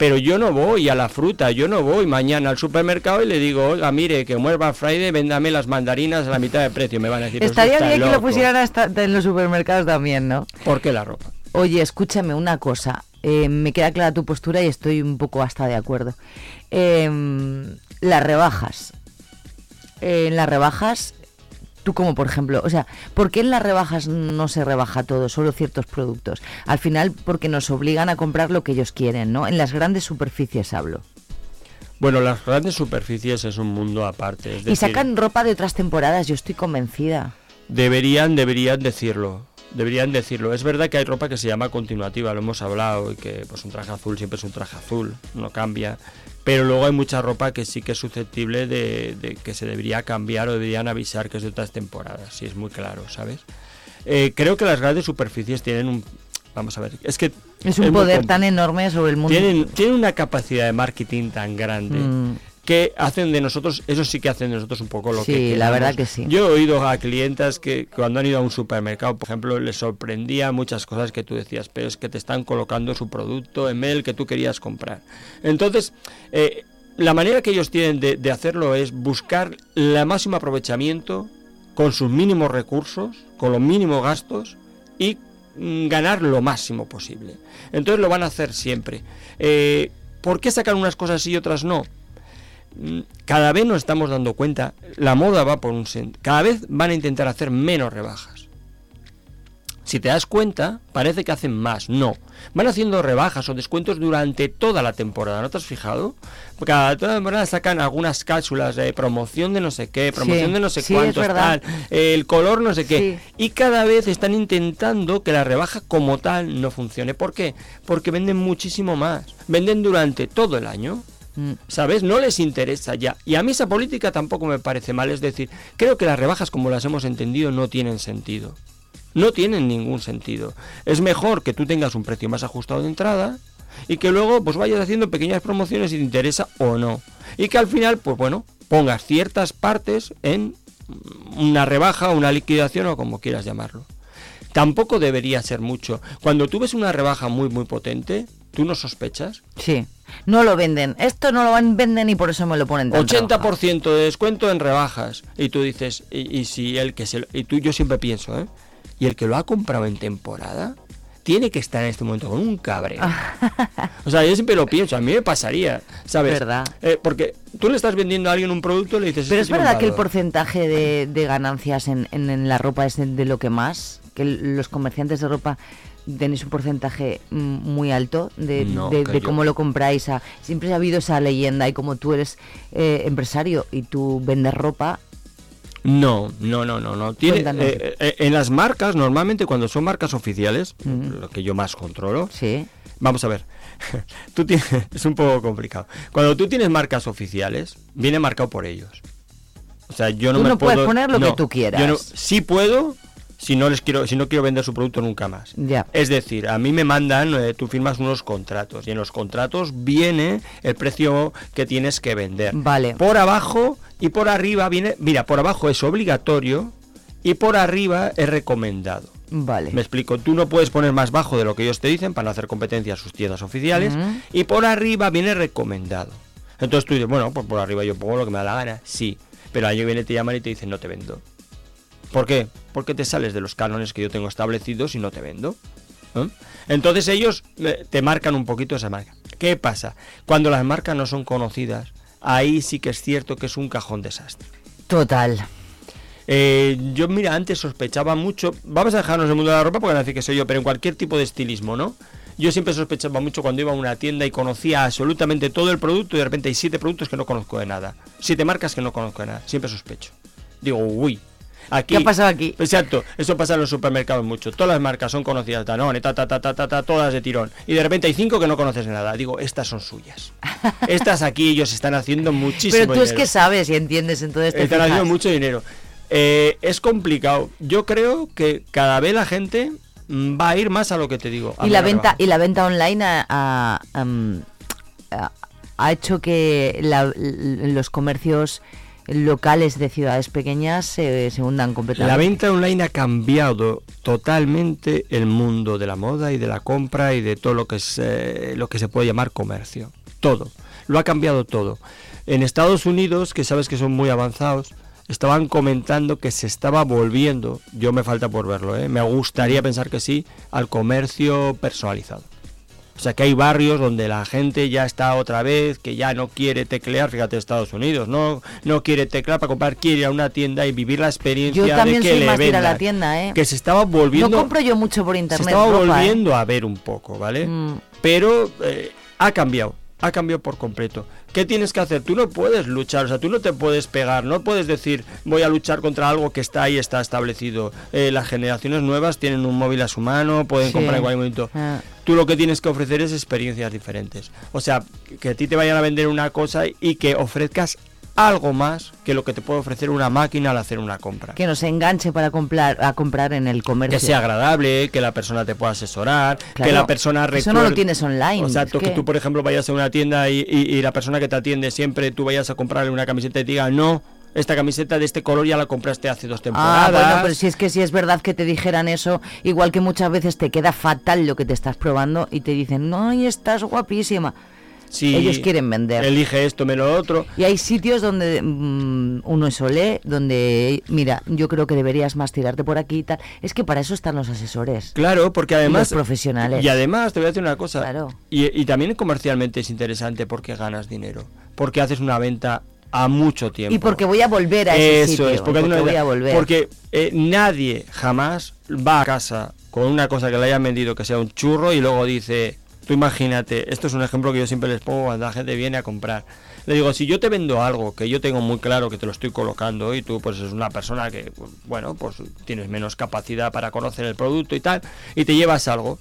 Pero yo no voy a la fruta, yo no voy mañana al supermercado y le digo, oiga, mire, que muerva Friday, véndame las mandarinas a la mitad de precio. Me van a decir, "Pues Estaría bien que lo loco". pusieran hasta en los supermercados también, ¿no? ¿Por qué la ropa? Oye, escúchame una cosa. eh, me queda clara tu postura y estoy un poco hasta de acuerdo. Em, las rebajas. Eh, en las rebajas, tú como por ejemplo, o sea, ¿por qué en las rebajas no se rebaja todo, solo ciertos productos? Al final, porque nos obligan a comprar lo que ellos quieren, ¿no? En las grandes superficies hablo. Bueno, las grandes superficies es un mundo aparte. es y sacan ropa de otras temporadas, yo estoy convencida. Deberían, deberían decirlo. Deberían decirlo. Es verdad que hay ropa que se llama continuativa, lo hemos hablado, y que pues un traje azul siempre es un traje azul, no cambia. Pero luego hay mucha ropa que sí que es susceptible de, de que se debería cambiar o deberían avisar que es de otras temporadas, si es muy claro, ¿sabes? Eh, creo que las grandes superficies tienen un... Vamos a ver, es que... Es un poder tan enorme sobre el mundo. tienen, tienen una capacidad de marketing tan grande Mm. Que hacen de nosotros, eso sí que hacen de nosotros un poco lo Sí, que la queramos. verdad que sí. Yo he oído a clientas que cuando han ido a un supermercado, por ejemplo, les sorprendía muchas cosas que tú decías, pero es que te están colocando su producto en del que tú querías comprar. Entonces, eh, la manera que ellos tienen de, de hacerlo es buscar el máximo aprovechamiento con sus mínimos recursos, con los mínimos gastos y mm, ganar lo máximo posible. Entonces lo van a hacer siempre. Eh, ¿Por qué sacan unas cosas sí y otras no? Cada vez nos estamos dando cuenta, la moda va por un sen- Cada vez van a intentar hacer menos rebajas. Si te das cuenta, parece que hacen más. No. Van haciendo rebajas o descuentos durante toda la temporada. ¿No te has fijado? Porque cada toda temporada sacan algunas cápsulas de promoción de no sé qué, promoción Sí, de no sé sí, cuántos, tal, el color no sé qué. Y cada vez están intentando que la rebaja como tal no funcione. ¿Por qué? Porque venden muchísimo más. Venden durante todo el año. Mm. ¿Sabes? No les interesa ya. Y a mí esa política tampoco me parece mal. Es decir, creo que las rebajas como las hemos entendido no tienen sentido. No tienen ningún sentido. Es mejor que tú tengas un precio más ajustado de entrada y que luego pues vayas haciendo pequeñas promociones si te interesa o no. Y que al final, pues bueno, pongas ciertas partes en una rebaja, una liquidación o como quieras llamarlo. Tampoco debería ser mucho. Cuando tú ves una rebaja muy muy potente, tú no sospechas. Sí. No lo venden. Esto no lo venden y por eso me lo ponen tan 80% de descuento en rebajas. Y tú dices, y, y si el que se lo- y tú yo siempre pienso, ¿eh? Y el que lo ha comprado en temporada tiene que estar en este momento con un cabreo. o sea, yo siempre lo pienso, a mí me pasaría, ¿sabes? Verdad. Eh, porque tú le estás vendiendo a alguien un producto y le dices, Pero "Esto es verdad que el valor". porcentaje de, de ganancias en, en- en la ropa es de, lo que más, que los comerciantes de ropa tenéis un porcentaje muy alto de, No, de- que de yo- cómo lo compráis. a- siempre ha habido esa leyenda y como tú eres eh, empresario y tú vendes ropa, No, no, no, no, no. Tiene, eh, eh, en las marcas, normalmente cuando son marcas oficiales, lo que yo más controlo, sí. vamos a ver, tú tienes, es un poco complicado. Cuando tú tienes marcas oficiales, viene marcado por ellos. O sea, yo no Tú me no puedo, puedes poner lo que tú quieras. Yo no, sí puedo, si no les quiero, si no quiero vender su producto nunca más. Ya. Es decir, a mí me mandan, eh, tú firmas unos contratos y en los contratos viene el precio que tienes que vender. Vale. Por abajo y por arriba viene, mira, por abajo es obligatorio y por arriba es recomendado. Vale. Me explico, tú no puedes poner más bajo de lo que ellos te dicen para no hacer competencia a sus tiendas oficiales y por arriba viene recomendado. Entonces tú dices, bueno, pues por arriba yo pongo lo que me da la gana, sí, pero año viene te llaman y te dicen no te vendo. ¿Por qué? Porque te sales de los cánones que yo tengo establecidos y no te vendo. ¿eh? Entonces ellos te marcan un poquito esa marca. ¿Qué pasa? Cuando las marcas no son conocidas, ahí sí que es cierto que es un cajón desastre. Total. Eh, yo, mira, antes sospechaba mucho. Vamos a dejarnos el mundo de la ropa porque no decir que soy yo, pero en cualquier tipo de estilismo, ¿no? Yo siempre sospechaba mucho cuando iba a una tienda y conocía absolutamente todo el producto y de repente hay siete productos que no conozco de nada. Siete marcas que no conozco de nada. Siempre sospecho. Digo, uy. Aquí, ¿Qué ha pasado aquí? Exacto, eso pasa en los supermercados mucho. Todas las marcas son conocidas, Danone, ta, ta, ta, ta, ta, ta, todas de tirón. Y de repente hay cinco que no conoces nada. Digo, estas son suyas. Estas aquí ellos están haciendo muchísimo Pero tú es dinero. que sabes y entiendes, entonces te Están haciendo mucho dinero. Eh, es complicado. Yo creo que cada vez la gente mm, va a ir más a lo que te digo. Y la venta y la venta online a, a, am, ha- ha hecho que la- los comercios locales de ciudades pequeñas se, se hundan completamente. La venta online ha cambiado totalmente el mundo de la moda y de la compra y de todo lo que es eh, lo que se puede llamar comercio. Todo. Lo ha cambiado todo. En Estados Unidos, que sabes que son muy avanzados, estaban comentando que se estaba volviendo, yo me falta por verlo, ¿eh? me gustaría pensar que sí, al comercio personalizado. O sea que hay barrios donde la gente ya está otra vez, que ya no quiere teclear, fíjate Estados Unidos, no, no quiere teclear para comprar, quiere ir a una tienda y vivir la experiencia Yo también de que soy le más ir a la tienda, ¿eh? Que se estaba volviendo, No compro yo mucho por se internet. estaba ropa, ¿eh? volviendo a ver un poco, ¿vale? Mm. Pero eh, ha cambiado, ha cambiado por completo. ¿Qué tienes que hacer? Tú no puedes luchar, o sea, tú no te puedes pegar, no puedes decir voy a luchar contra algo que está ahí, está establecido. Eh, las generaciones nuevas tienen un móvil a su mano, pueden Sí. comprar en cualquier momento. Ah. Tú lo que tienes que ofrecer es experiencias diferentes. O sea, que a ti te vayan a vender una cosa y que ofrezcas algo más que lo que te puede ofrecer una máquina al hacer una compra. Que nos enganche para comprar, a comprar en el comercio. Que sea agradable, que la persona te pueda asesorar, que la persona eso no lo recuerde- tienes online, O sea, es tú, que... que- tú, por ejemplo, vayas a una tienda y, y- y la persona que te atiende siempre, tú vayas a comprarle una camiseta y te diga, no, esta camiseta de este color ya la compraste hace dos temporadas. Ah, bueno, pero si es que si es verdad que te dijeran eso, igual que muchas veces te queda fatal lo que te estás probando y te dicen, no, y estás guapísima. Sí, Ellos quieren vender. Elige esto, me lo otro. Y hay sitios donde mm, uno es olé, donde, mira, yo creo que deberías más tirarte por aquí y tal. Es que para eso están los asesores. Claro, porque Y además... los profesionales. Y además, te voy a decir una cosa. Claro. Y, y también comercialmente es interesante porque ganas dinero. Porque haces una venta a mucho tiempo. Y porque voy a volver a ese Eso sitio. es, porque, una voy a volver. porque eh, nadie jamás va a casa con una cosa que le hayan vendido que sea un churro y luego dice, tú imagínate, esto es un ejemplo que yo siempre les pongo cuando la gente viene a comprar. Le digo, si yo te vendo algo que yo tengo muy claro que te lo estoy colocando y tú pues es una persona que, bueno, pues tienes menos capacidad para conocer el producto y tal, y te llevas algo,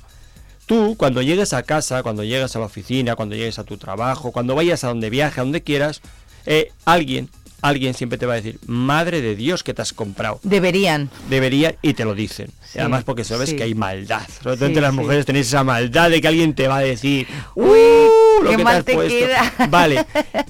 Tú, cuando llegues a casa, cuando llegues a la oficina, cuando llegues a tu trabajo, cuando vayas a donde viaje, a donde quieras, eh, alguien, alguien siempre te va a decir, madre de Dios que te has comprado. Deberían. Debería, y te lo dicen. Sí, Y además porque sabes sí. que hay maldad. Sobre todo Sí, entre las mujeres tenéis esa maldad de que alguien te va a decir, ¡Uy! lo qué que mal has te puesto". queda. Vale,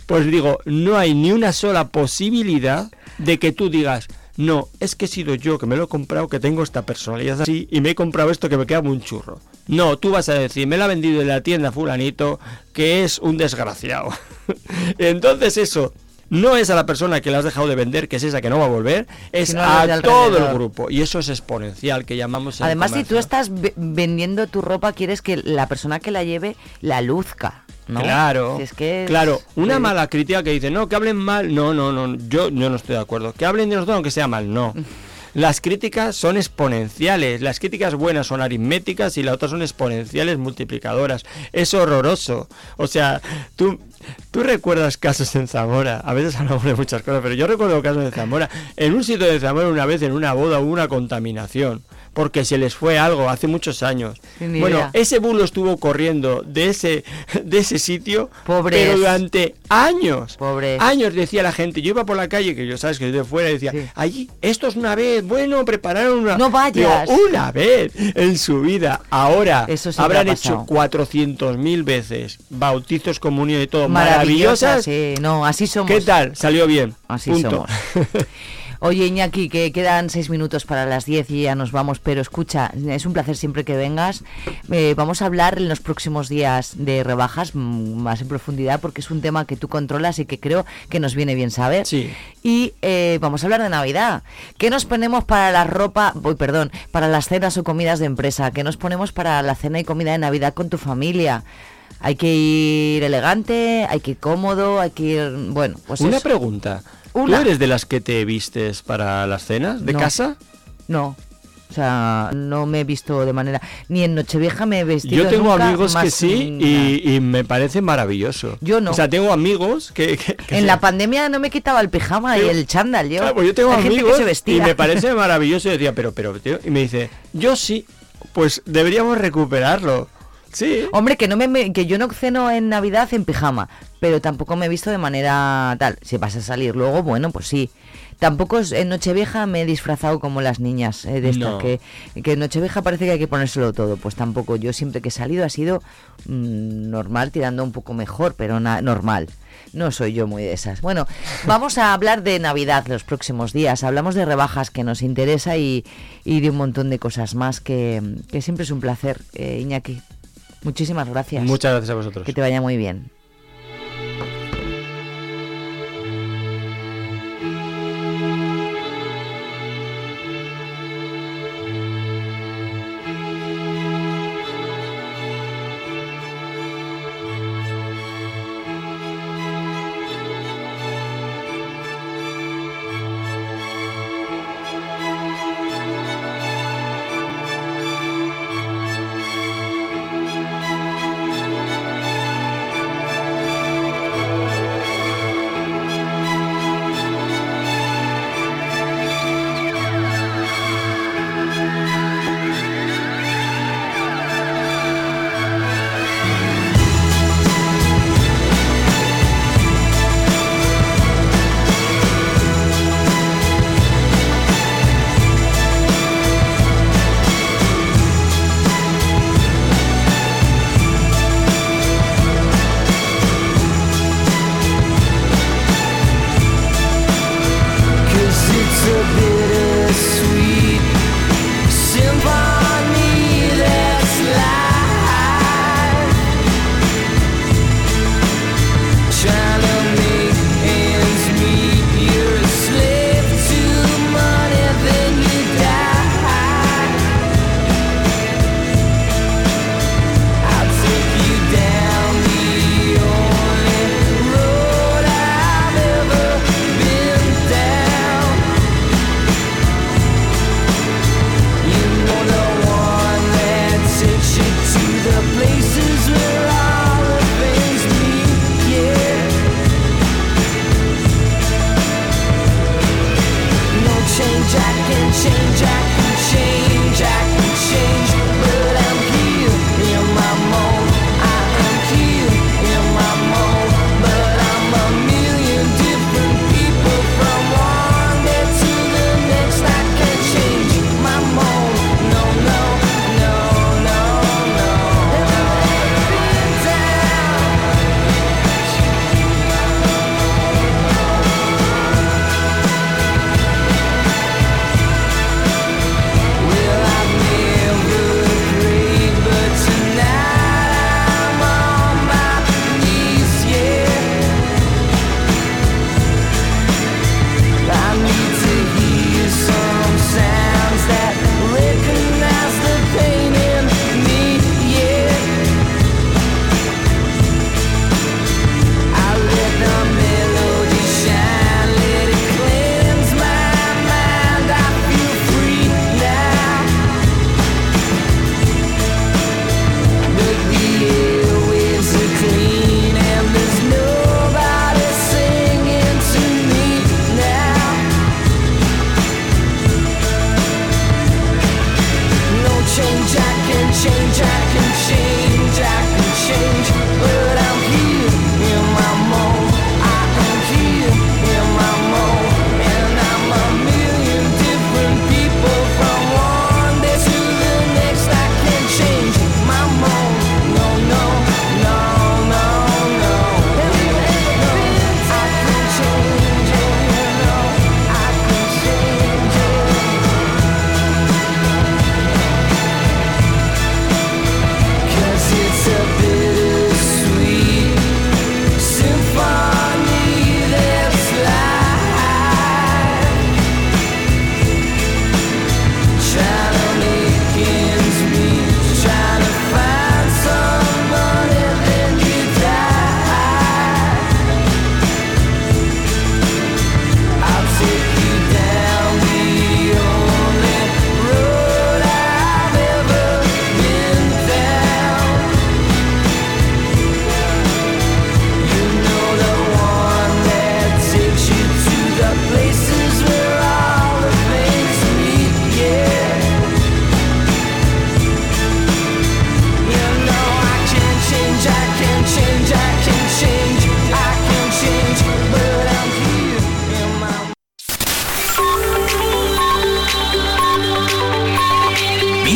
pues digo, no hay ni una sola posibilidad de que tú digas, no, es que he sido yo que me lo he comprado, que tengo esta personalidad así y me he comprado esto que me queda un churro. No, tú vas a decir, me lo ha vendido en la tienda fulanito, que es un desgraciado. Entonces eso no es a la persona que le has dejado de vender, que es esa que no va a volver, es a todo el grupo. Y eso es exponencial, que llamamos Además, si tú estás ve- vendiendo tu ropa, quieres que la persona que la lleve la luzca, ¿no? Claro, Si es que es- claro, una Sí. mala crítica que dice, no, que hablen mal, no, no, no, yo, yo no estoy de acuerdo, que hablen de nosotros aunque sea mal, no. Las críticas son exponenciales, las críticas buenas son aritméticas y las otras son exponenciales multiplicadoras. Es horroroso. O sea, tú, tú recuerdas casos en Zamora, a veces hablamos de muchas cosas, pero yo recuerdo casos en Zamora. En un sitio de Zamora una vez en una boda hubo una contaminación, porque se les fue algo hace muchos años. Sí, ni bueno, idea. ese bulo estuvo corriendo de ese, de ese sitio, Pobres. pero durante años. Pobres. Años decía la gente, yo iba por la calle, que yo sabes que yo de fuera y decía, allí, esto es una vez, bueno, prepararon una... No vayas. Digo, una vez en su vida. Ahora Eso sí habrán hecho pasado. 400.000 veces bautizos, comunión y todo, Maravillosas, maravillosas. sí. No, así somos. ¿Qué tal? Salió bien. Así Punto. somos. Oye, Iñaki, que quedan seis minutos para las 10 y ya nos vamos, pero escucha, es un placer siempre que vengas. Eh, vamos a hablar en los próximos días de rebajas mm, más en profundidad porque es un tema que tú controlas y que creo que nos viene bien saber. Sí. Y eh, vamos a hablar de Navidad. ¿Qué nos ponemos para la ropa, uy, perdón, para las cenas o comidas de empresa? ¿Qué nos ponemos para la cena y comida de Navidad con tu familia? Hay que ir elegante, hay que ir cómodo, hay que ir, bueno, pues Una eso. pregunta. Una. ¿Tú eres de las que te vistes para las cenas de No. casa? No. O sea, no me he visto de manera. Ni en Nochevieja me he vestido. Yo tengo nunca, amigos que sí y, y me parece maravilloso. Yo no. O sea, tengo amigos que... que- que En se- la pandemia no me quitaba el pijama y el chándal. Yo, Claro, pues yo tengo Hay gente que amigos se y me parece maravilloso y decía, pero, pero, tío, y me dice, yo sí, pues deberíamos recuperarlo. Sí. Hombre, que no me- que yo no ceno en Navidad en pijama, pero tampoco me he visto de manera tal. Si vas a salir luego, bueno, pues sí. Tampoco en Nochevieja me he disfrazado como las niñas eh, de estas, No. que, que en Nochevieja parece que hay que ponérselo todo. Pues tampoco. Yo siempre que he salido ha sido mm, normal, tirando un poco mejor, pero na- normal. No soy yo muy de esas. Bueno, vamos a hablar de Navidad los próximos días. Hablamos de rebajas que nos interesa y, y de un montón de cosas más que, que siempre es un placer, eh, Iñaki. Muchísimas gracias. Muchas gracias a vosotros. Que te vaya muy bien.